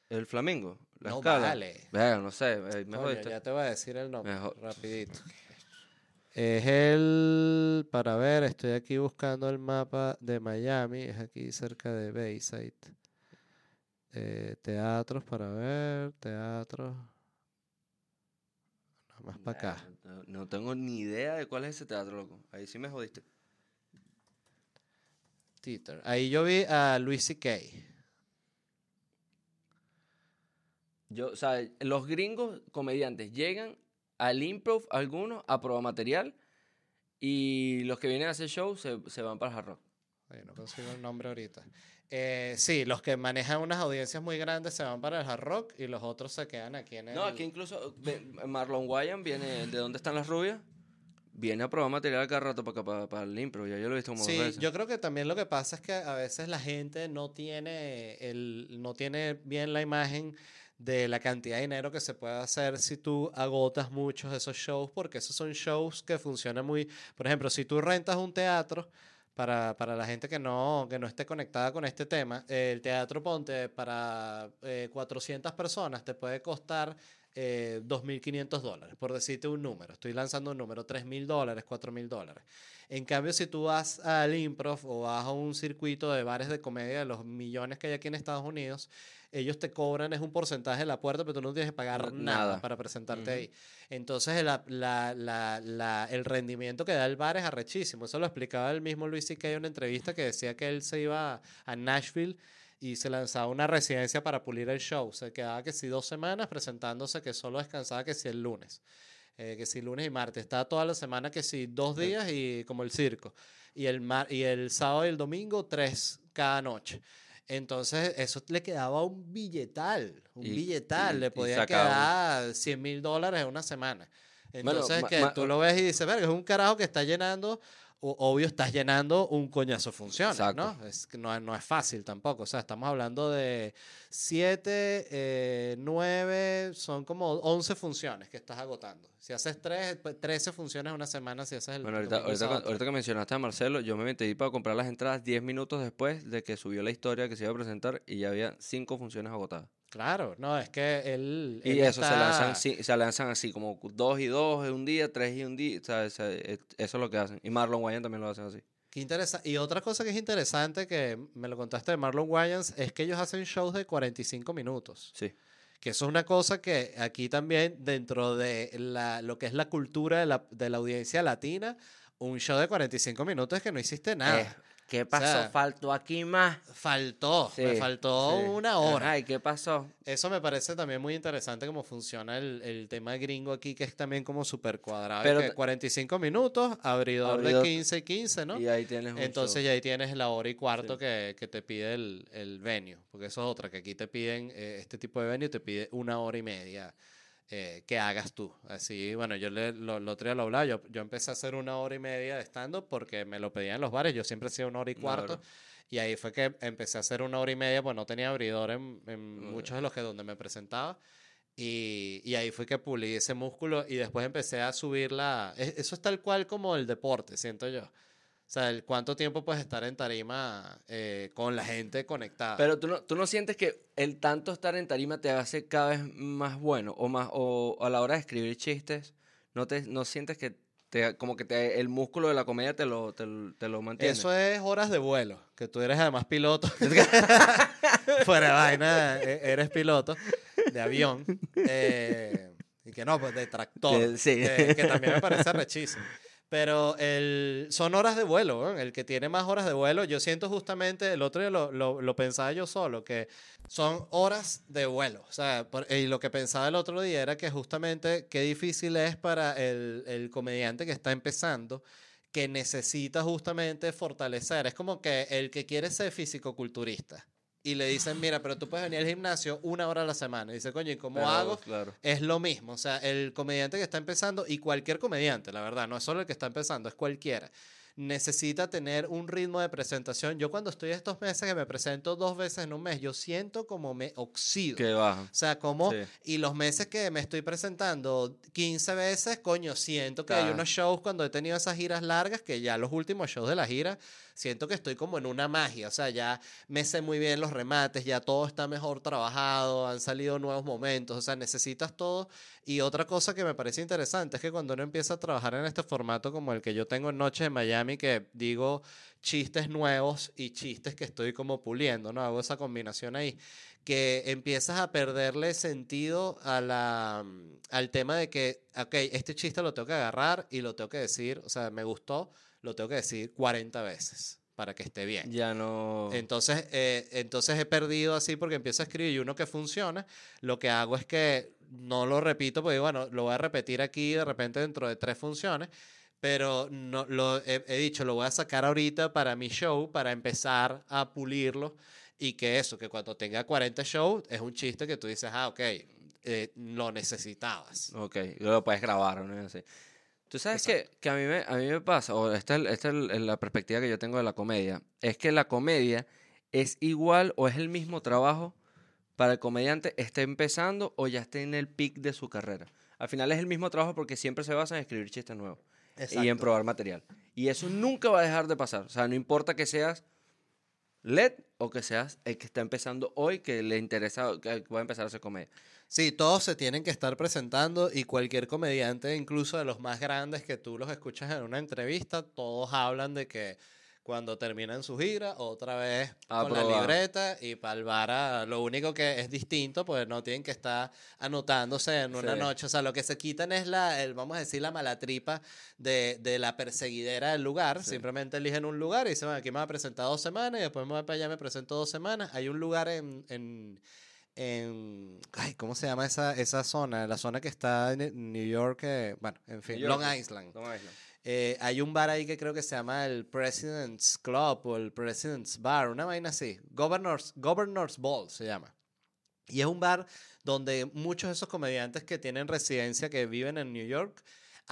El Flamingo, la No escala. vale. Venga, no sé, eh, me Coño, jodiste. ya te voy a decir el nombre. Mejor. Rapidito. Es el, para ver, estoy aquí buscando el mapa de Miami, es aquí cerca de Bayside. Eh, teatros para ver, teatros. Nada más para acá. No, no tengo ni idea de cuál es ese teatro, loco. Ahí sí me jodiste. Theater. Ahí yo vi a Luis C.K. Yo, o sea, los gringos comediantes llegan al improv, algunos, a probar material, y los que vienen a hacer show se, se van para el hard rock. No consigo el nombre ahorita. Eh, sí, los que manejan unas audiencias muy grandes se van para el hard rock y los otros se quedan aquí en el... No, aquí incluso Marlon Wayans viene de dónde están las rubias, viene a probar material cada rato para, para, para el improv. Ya yo lo he visto como Sí, dos veces. yo creo que también lo que pasa es que a veces la gente no tiene, el, no tiene bien la imagen de la cantidad de dinero que se puede hacer si tú agotas muchos de esos shows, porque esos son shows que funcionan muy... Por ejemplo, si tú rentas un teatro para, para la gente que no, que no esté conectada con este tema, el Teatro Ponte para eh, 400 personas te puede costar eh, 2.500 dólares, por decirte un número. Estoy lanzando un número, 3.000 dólares, 4.000 dólares. En cambio, si tú vas al improv o vas a un circuito de bares de comedia de los millones que hay aquí en Estados Unidos, ellos te cobran, es un porcentaje de la puerta, pero tú no tienes que pagar nada, nada. para presentarte Ujú. ahí. Entonces, la- la- la- el rendimiento que da el bar es arrechísimo. Eso lo explicaba el mismo Luis C.K. en una entrevista que decía que él se iba a Nashville y se lanzaba una residencia para pulir el show. Se quedaba que si dos semanas presentándose, que solo descansaba que si el lunes. Eh, que si lunes y martes. Estaba toda la semana que si dos días y como el circo. Y el, mar- y el sábado y el domingo tres cada noche. Entonces, eso le quedaba un billetal, un Y- billetal. y- le podía quedar 100 mil dólares en una semana. Entonces, que tú lo ves y dices, verga, es un carajo que está llenando, obvio, estás llenando un coñazo funciones, Exacto. ¿no? Es no, no es fácil tampoco. O sea, estamos hablando de 7, 9, son como 11 funciones que estás agotando. Si haces 3, 13 funciones en una semana, si haces el Bueno, ahorita, ahorita, ahorita que mencionaste a Marcelo, yo me metí para comprar las entradas 10 minutos después de que subió la historia que se iba a presentar y ya había 5 funciones agotadas. Claro, no, es que él. Y él eso, se, lanzan, así- se lanzan así, como 2 y 2 en un día, 3 y un día, ¿sabes? O sea, e- Eso es lo que hacen. Y Marlon Wayans también lo hacen así. Qué interesa- Y otra cosa que es interesante, que me lo contaste de Marlon Wayans, es que ellos hacen shows de 45 minutos. Sí. Que eso es una cosa que aquí también, dentro de la, lo que es la cultura de la, de la audiencia latina, un show de 45 minutos es que no hiciste nada. ¿Qué pasó? pasó? Faltó aquí más. Faltó, me Sí, faltó sí. una hora. Ay, ¿qué pasó? Eso me parece también muy interesante cómo funciona el, el tema gringo aquí, que es también como súper cuadrado. Pero que te- 45 minutos, abridor, Abridor. de 15 y 15, ¿no? Y ahí tienes un Entonces show. ya ahí tienes la hora y cuarto Sí. que, que te pide el, el venue, porque eso es otra, que aquí te piden, eh, este tipo de venue te pide una hora y media eh, que hagas tú. Así, bueno, yo le, lo, lo otro día lo hablaba, yo, yo empecé a hacer una hora y media de stand-up porque me lo pedían en los bares, yo siempre hacía una hora y cuarto. Claro. Y ahí fue que empecé a hacer una hora y media, pues no tenía abridor en, en muchos de los que donde me presentaba. Y, y ahí fue que pulí ese músculo y después empecé a subir la... e- Eso es tal cual como el deporte, siento yo. O sea, el cuánto tiempo puedes estar en tarima eh, con la gente conectada. Pero tú no, tú no sientes que el tanto estar en tarima te hace cada vez más bueno o más o a la hora de escribir chistes no te no sientes que te, como que te, el músculo de la comedia te lo te, te lo mantiene. Eso es horas de vuelo, que tú eres además piloto. Fuera de vaina, e- eres piloto de avión. eh, y que no, pues de tractor. Que- sí. Que, que también me parece rechísimo. Pero el, son horas de vuelo, ¿no? El que tiene más horas de vuelo, yo siento justamente, el otro día lo, lo, lo pensaba yo solo, que son horas de vuelo. O sea, por- y lo que pensaba el otro día era que justamente qué difícil es para el, el comediante que está empezando que necesita justamente fortalecer. Es como que el que quiere ser físico-culturista y le dicen, mira, pero tú puedes venir al gimnasio una hora a la semana. Y dice, coño, ¿y cómo hago? Claro. Es lo mismo. O sea, el comediante que está empezando y cualquier comediante, la verdad, no es solo el que está empezando, es cualquiera. Necesita tener un ritmo de presentación. Yo cuando estoy estos meses que me presento dos veces en un mes, yo siento como me oxido. Que baja. O sea, como, Sí. y los meses que me estoy presentando 15 veces, coño, siento que hay Claro. unos shows cuando he tenido esas giras largas, que ya los últimos shows de la gira, siento que estoy como en una magia. O sea, ya me sé muy bien los remates, ya todo está mejor trabajado, han salido nuevos momentos, o sea, necesitas todo. Y otra cosa que me parece interesante es que cuando uno empieza a trabajar en este formato como el que yo tengo en Noche de Miami, que digo chistes nuevos y chistes que estoy como puliendo, ¿no? Hago esa combinación ahí que empiezas a perderle sentido a la, mm, al tema de que, ok, este chiste lo tengo que agarrar y lo tengo que decir, o sea, me gustó, lo tengo que decir 40 veces para que esté bien. Ya no. Entonces, eh, entonces he perdido así porque empiezo a escribir y uno que funciona, lo que hago es que no lo repito, porque bueno, lo voy a repetir aquí de repente dentro de tres funciones, pero no, lo he, he dicho, lo voy a sacar ahorita para mi show, para empezar a pulirlo y que eso, que cuando tenga 40 shows, es un chiste que tú dices, ah, ok, eh, lo necesitabas. Ok, lo puedes grabar, ¿no? Así. Tú sabes que, que a, mí me, a mí me pasa, o esta es, esta es la perspectiva que yo tengo de la comedia, es que la comedia es igual o es el mismo trabajo para el comediante, esté empezando o ya esté en el pic de su carrera. Al final es el mismo trabajo porque siempre se basa en escribir chistes nuevos. y en probar material. Y eso nunca va a dejar de pasar. O sea, no importa que seas LED o que seas el que está empezando hoy, que le interesa, que va a empezar a hacer comedia. Sí, todos se tienen que estar presentando y cualquier comediante, incluso de los más grandes que tú los escuchas en una entrevista, todos hablan de que cuando terminan su gira, otra vez A con la libreta y para el bar, a- lo único que es distinto, pues no tienen que estar anotándose en una Sí. noche, o sea, lo que se quitan es la, el, vamos a decir, la malatripa de, de la perseguidera del lugar, Sí. simplemente eligen un lugar y dicen, aquí me voy a presentar dos semanas y después me voy para allá, me presento dos semanas, hay un lugar en... en en ay, ¿cómo se llama esa, esa zona? La zona que está en New York, eh, bueno, en fin. Island. Long Island. Eh, hay un bar ahí que creo que se llama el President's Club o el President's Bar, una vaina así. Governor's, Governor's Ball se llama. Y es un bar donde muchos de esos comediantes que tienen residencia, que viven en New York,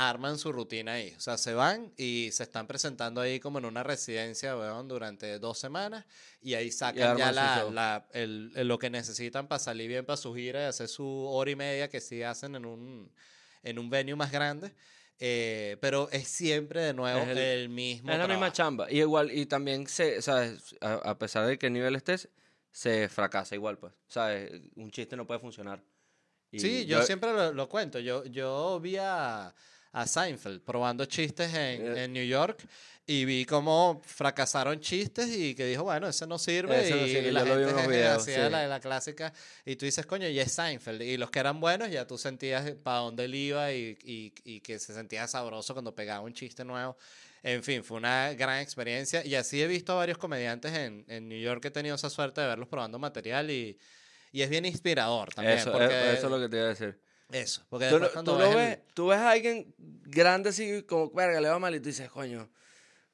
arman su rutina ahí. O sea, se van y se están presentando ahí como en una residencia, weón, durante dos semanas. Y ahí sacan ya la, el- el- lo que necesitan para salir bien para su gira y hacer su hora y media que sí hacen en un, en un venue más grande. Eh, pero es siempre de nuevo el- el, mismo Es la misma chamba. Y igual, y también se, ¿sabes? A, a pesar de qué nivel estés, se fracasa igual, pues. ¿Sabes? Un chiste no puede funcionar. Y Sí, yo, siempre lo, lo cuento. Yo, yo vi a, a Seinfeld probando chistes en, Eh. en New York y vi cómo fracasaron chistes y que dijo, bueno, ese no sirve. Ese no y la gente videos, hacía sí. la, la clásica. Y tú dices, coño, y es Seinfeld. Y los que eran buenos, ya tú sentías para dónde él iba y, y, y que se sentía sabroso cuando pegaba un chiste nuevo. En fin, fue una gran experiencia. Y así he visto a varios comediantes en, en New York. He tenido esa suerte de verlos probando material y, y es bien inspirador también. Eso, porque eh, eso es lo que te iba a decir. Eso, porque Tú, después lo- cuando tú lo ves ves, el- tú ves a alguien grande así, como, verga, le va mal, y tú dices, coño,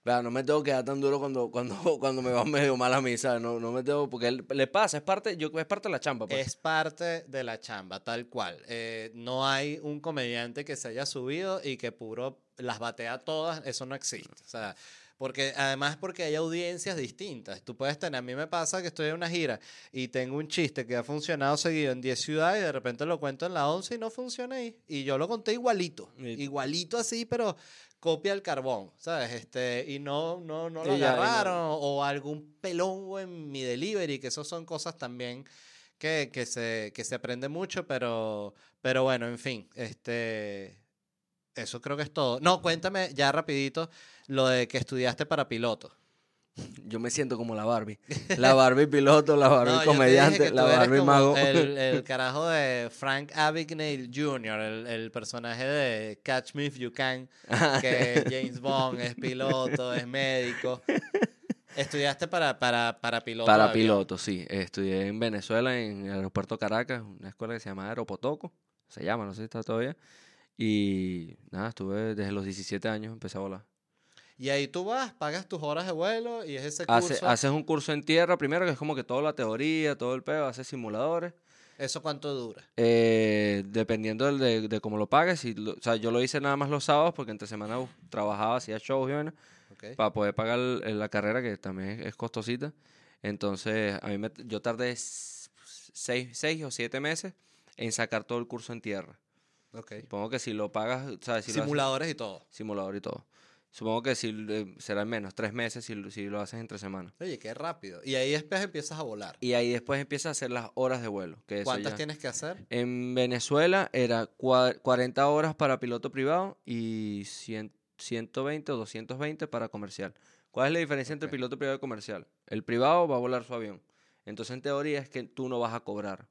vea, no me tengo que dar tan duro cuando, cuando, cuando me va medio mal a mí, ¿sabes? No, no me tengo, porque él- le pasa, es parte, yo, es parte de la chamba, pues. Es parte de la chamba, tal cual. Eh, no hay un comediante que se haya subido y que puro las batea todas, eso no existe. O sea, porque además porque hay audiencias distintas. Tú puedes tener, a mí me pasa que estoy en una gira y tengo un chiste que ha funcionado seguido en 10 ciudades y de repente lo cuento en la 11 y no funciona ahí. Y yo lo conté igualito, igualito así, pero copia el carbón, ¿sabes? Este, y no, no, no lo ya, y no- agarraron o algún pelongo en mi delivery, que eso son cosas también que, que, se, que se aprende mucho, pero, pero bueno, en fin, este, eso creo que es todo. No, cuéntame ya rapidito lo de que estudiaste para piloto. Yo me siento como la Barbie. La Barbie piloto, la Barbie No, comediante, la Barbie mago. El, el carajo de Frank Abagnale Jr., el, el personaje de Catch Me If You Can, que James Bond es piloto, es médico. Estudiaste para, para, para piloto. Para avión. piloto, sí. Estudié en Venezuela, en el aeropuerto Caracas, una escuela que se llama Aeropotoco. Se llama, no sé si está todavía. Y nada, estuve desde los 17 años, empecé a volar. Y ahí tú vas, pagas tus horas de vuelo y es ese Hace- curso. haces un curso en tierra primero, que es como que toda la teoría, todo el pedo, haces simuladores. ¿Eso cuánto dura? Eh, dependiendo del- de, de cómo lo pagues. Y lo- o sea, yo lo hice nada más los sábados porque entre semana uf, trabajaba, hacía shows y vaina, Ok. para poder pagar el- la carrera, que también es, es costosita. Entonces, a mí me, yo tardé seis, seis o siete meses en sacar todo el curso en tierra. Supongo que si lo pagas, o sea, si lo haces- Simuladores y todo. simulador y todo. Supongo que si eh, será en menos, tres meses si, lo- si lo haces entre semanas. Oye, qué rápido. Y ahí después empiezas a volar. Y ahí después empiezas a hacer las horas de vuelo. Que ¿Cuántas ya- tienes que hacer? En Venezuela era cua- 40 horas para piloto privado y 100 120 o 220 para comercial. ¿Cuál es la diferencia entre piloto privado y comercial? El privado va a volar su avión. Entonces, en teoría, es que tú no vas a cobrar.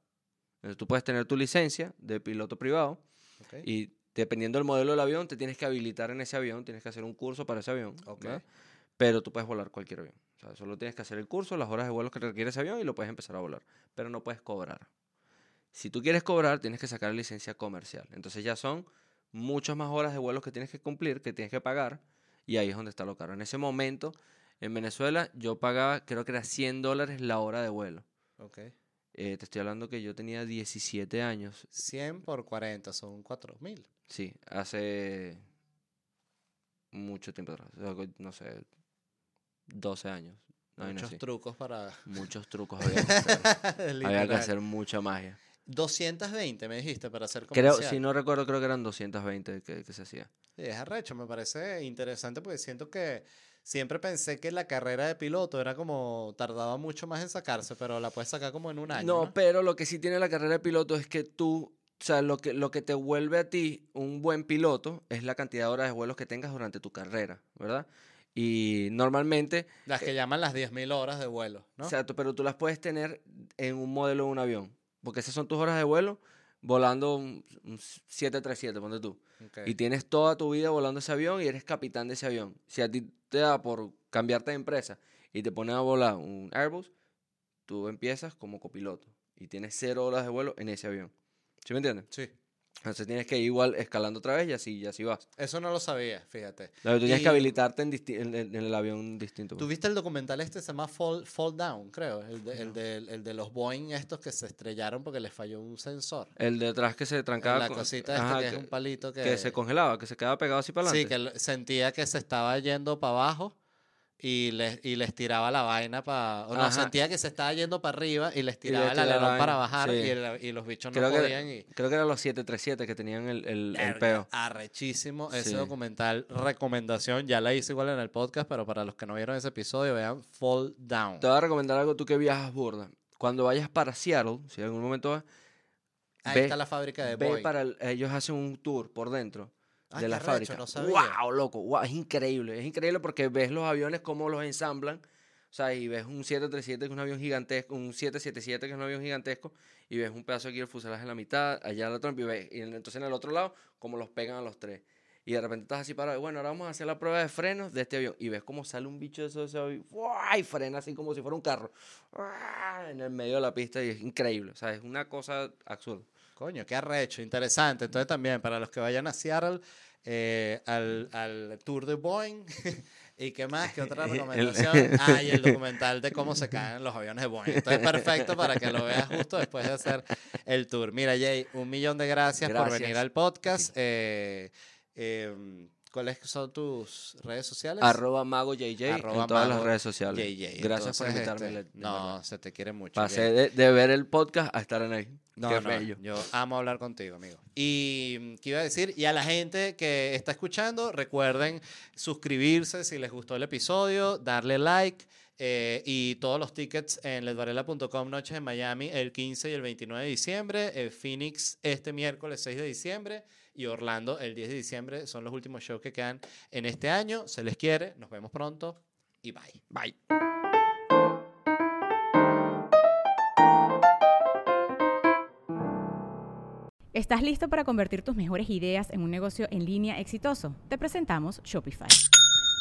Entonces, tú puedes tener tu licencia de piloto privado Y dependiendo del modelo del avión, te tienes que habilitar en ese avión, tienes que hacer un curso para ese avión. Pero tú puedes volar cualquier avión. O sea, solo tienes que hacer el curso, las horas de vuelo que requiere ese avión y lo puedes empezar a volar. Pero no puedes cobrar. Si tú quieres cobrar, tienes que sacar licencia comercial. Entonces ya son muchas más horas de vuelos que tienes que cumplir, que tienes que pagar. Y ahí es donde está lo caro. En ese momento, en Venezuela, yo pagaba, creo que era 100 dólares la hora de vuelo. Eh, te estoy hablando que yo tenía 17 años. 100 por 40 son 4000. Sí, hace mucho tiempo atrás. No sé, 12 años. No, Muchos trucos para. Muchos trucos había que hacer. había que hacer mucha magia. 220 me dijiste para hacer Creo, comercial. si no recuerdo, creo que eran 220 que, que se hacía. Sí, es arrecho, me parece interesante porque siento que siempre pensé que la carrera de piloto era como tardaba mucho más en sacarse, pero la puedes sacar como en un año. No, No, pero lo que sí tiene la carrera de piloto es que tú, o sea, lo que, lo que te vuelve a ti un buen piloto es la cantidad de horas de vuelos que tengas durante tu carrera, ¿verdad? Y normalmente, Las que llaman las 10.000 horas de vuelo, ¿no? exacto, pero tú las puedes tener en un modelo de un avión, porque esas son tus horas de vuelo volando un, un 737, ponte tú. Ok. Y tienes toda tu vida volando ese avión y eres capitán de ese avión. Si a ti te da por cambiarte de empresa y te pones a volar un Airbus, tú empiezas como copiloto y tienes cero horas de vuelo en ese avión. ¿Sí me entiendes? Sí, Entonces tienes que ir igual escalando otra vez y así, y así vas. eso no lo sabía, fíjate. Claro, tú tienes Y- que habilitarte en, en- en el avión distinto. pues. ¿Tú viste el documental este? Se llama Fall, Fall Down, creo. El de, el, de, el de los Boeing estos que se estrellaron porque les falló un sensor. El de atrás que se trancaba. la con- cosita esta ajá, que, es un palito que... que se congelaba, que se quedaba pegado así para Sí, adelante. que lo- sentía que se estaba yendo para abajo y les, y les tiraba la vaina para... O no, sentía que se estaba yendo para arriba y les tiraba el alerón para bajar sí. y, el- y los bichos no que, podían y... creo que eran los 737 que tenían el, el, el peo. Arrechísimo ese Sí. documental. Recomendación, ya la hice igual en el podcast, pero para los que no vieron ese episodio, vean Fall Down. Te voy a recomendar algo tú que viajas burda. Cuando vayas para Seattle, si en algún momento vas, Ahí ve- está la fábrica de ve Boeing. para el- ellos hacen un tour por dentro Ah, de la fábrica. no sabía. wow, loco, wow, es increíble, es increíble porque ves los aviones cómo los ensamblan, o sea, y ves un 737 que es un avión gigantesco, un 777 que es un avión gigantesco y ves un pedazo aquí del fuselaje en la mitad, allá la trompa y ves y entonces en el otro lado cómo los pegan a los tres. Y de repente estás así parado, bueno, ahora vamos a hacer la prueba de frenos de este avión. Y ves cómo sale un bicho de eso de ese avión, y frena así como si fuera un carro, en el medio de la pista y es increíble. O sea, es una cosa absurda. Coño, qué arrecho, interesante. Entonces también, para los que vayan a Seattle, eh, al, al tour de Boeing, ¿y qué más? ¿Qué otra recomendación? Ah, y el documental de cómo se caen los aviones de Boeing. Entonces, perfecto para que lo veas justo después de hacer el tour. Mira, Jay, un millón de gracias, por Gracias. venir al podcast. Eh, eh, ¿Cuáles son tus redes sociales? Arroba Mago JJ Arroba en todas las redes sociales. JJ. Gracias por Entonces, invitarme. este, Le- de no, verdad. se te quiere mucho. Pasé de, de ver el podcast a estar en ahí. No, Qué no, bello. yo amo hablar contigo, amigo. Y mm, qué iba a decir, y a la gente que está escuchando, recuerden suscribirse si les gustó el episodio, darle like eh, y todos los tickets en ledvarela.com Noches en Miami el 15 y el 29 de diciembre, eh, Phoenix este miércoles 6 de diciembre y Orlando el 10 de diciembre. Son los últimos shows que quedan en este año. Se les quiere, nos vemos pronto y bye. Bye. ¿Estás listo para convertir tus mejores ideas en un negocio en línea exitoso? Te presentamos Shopify.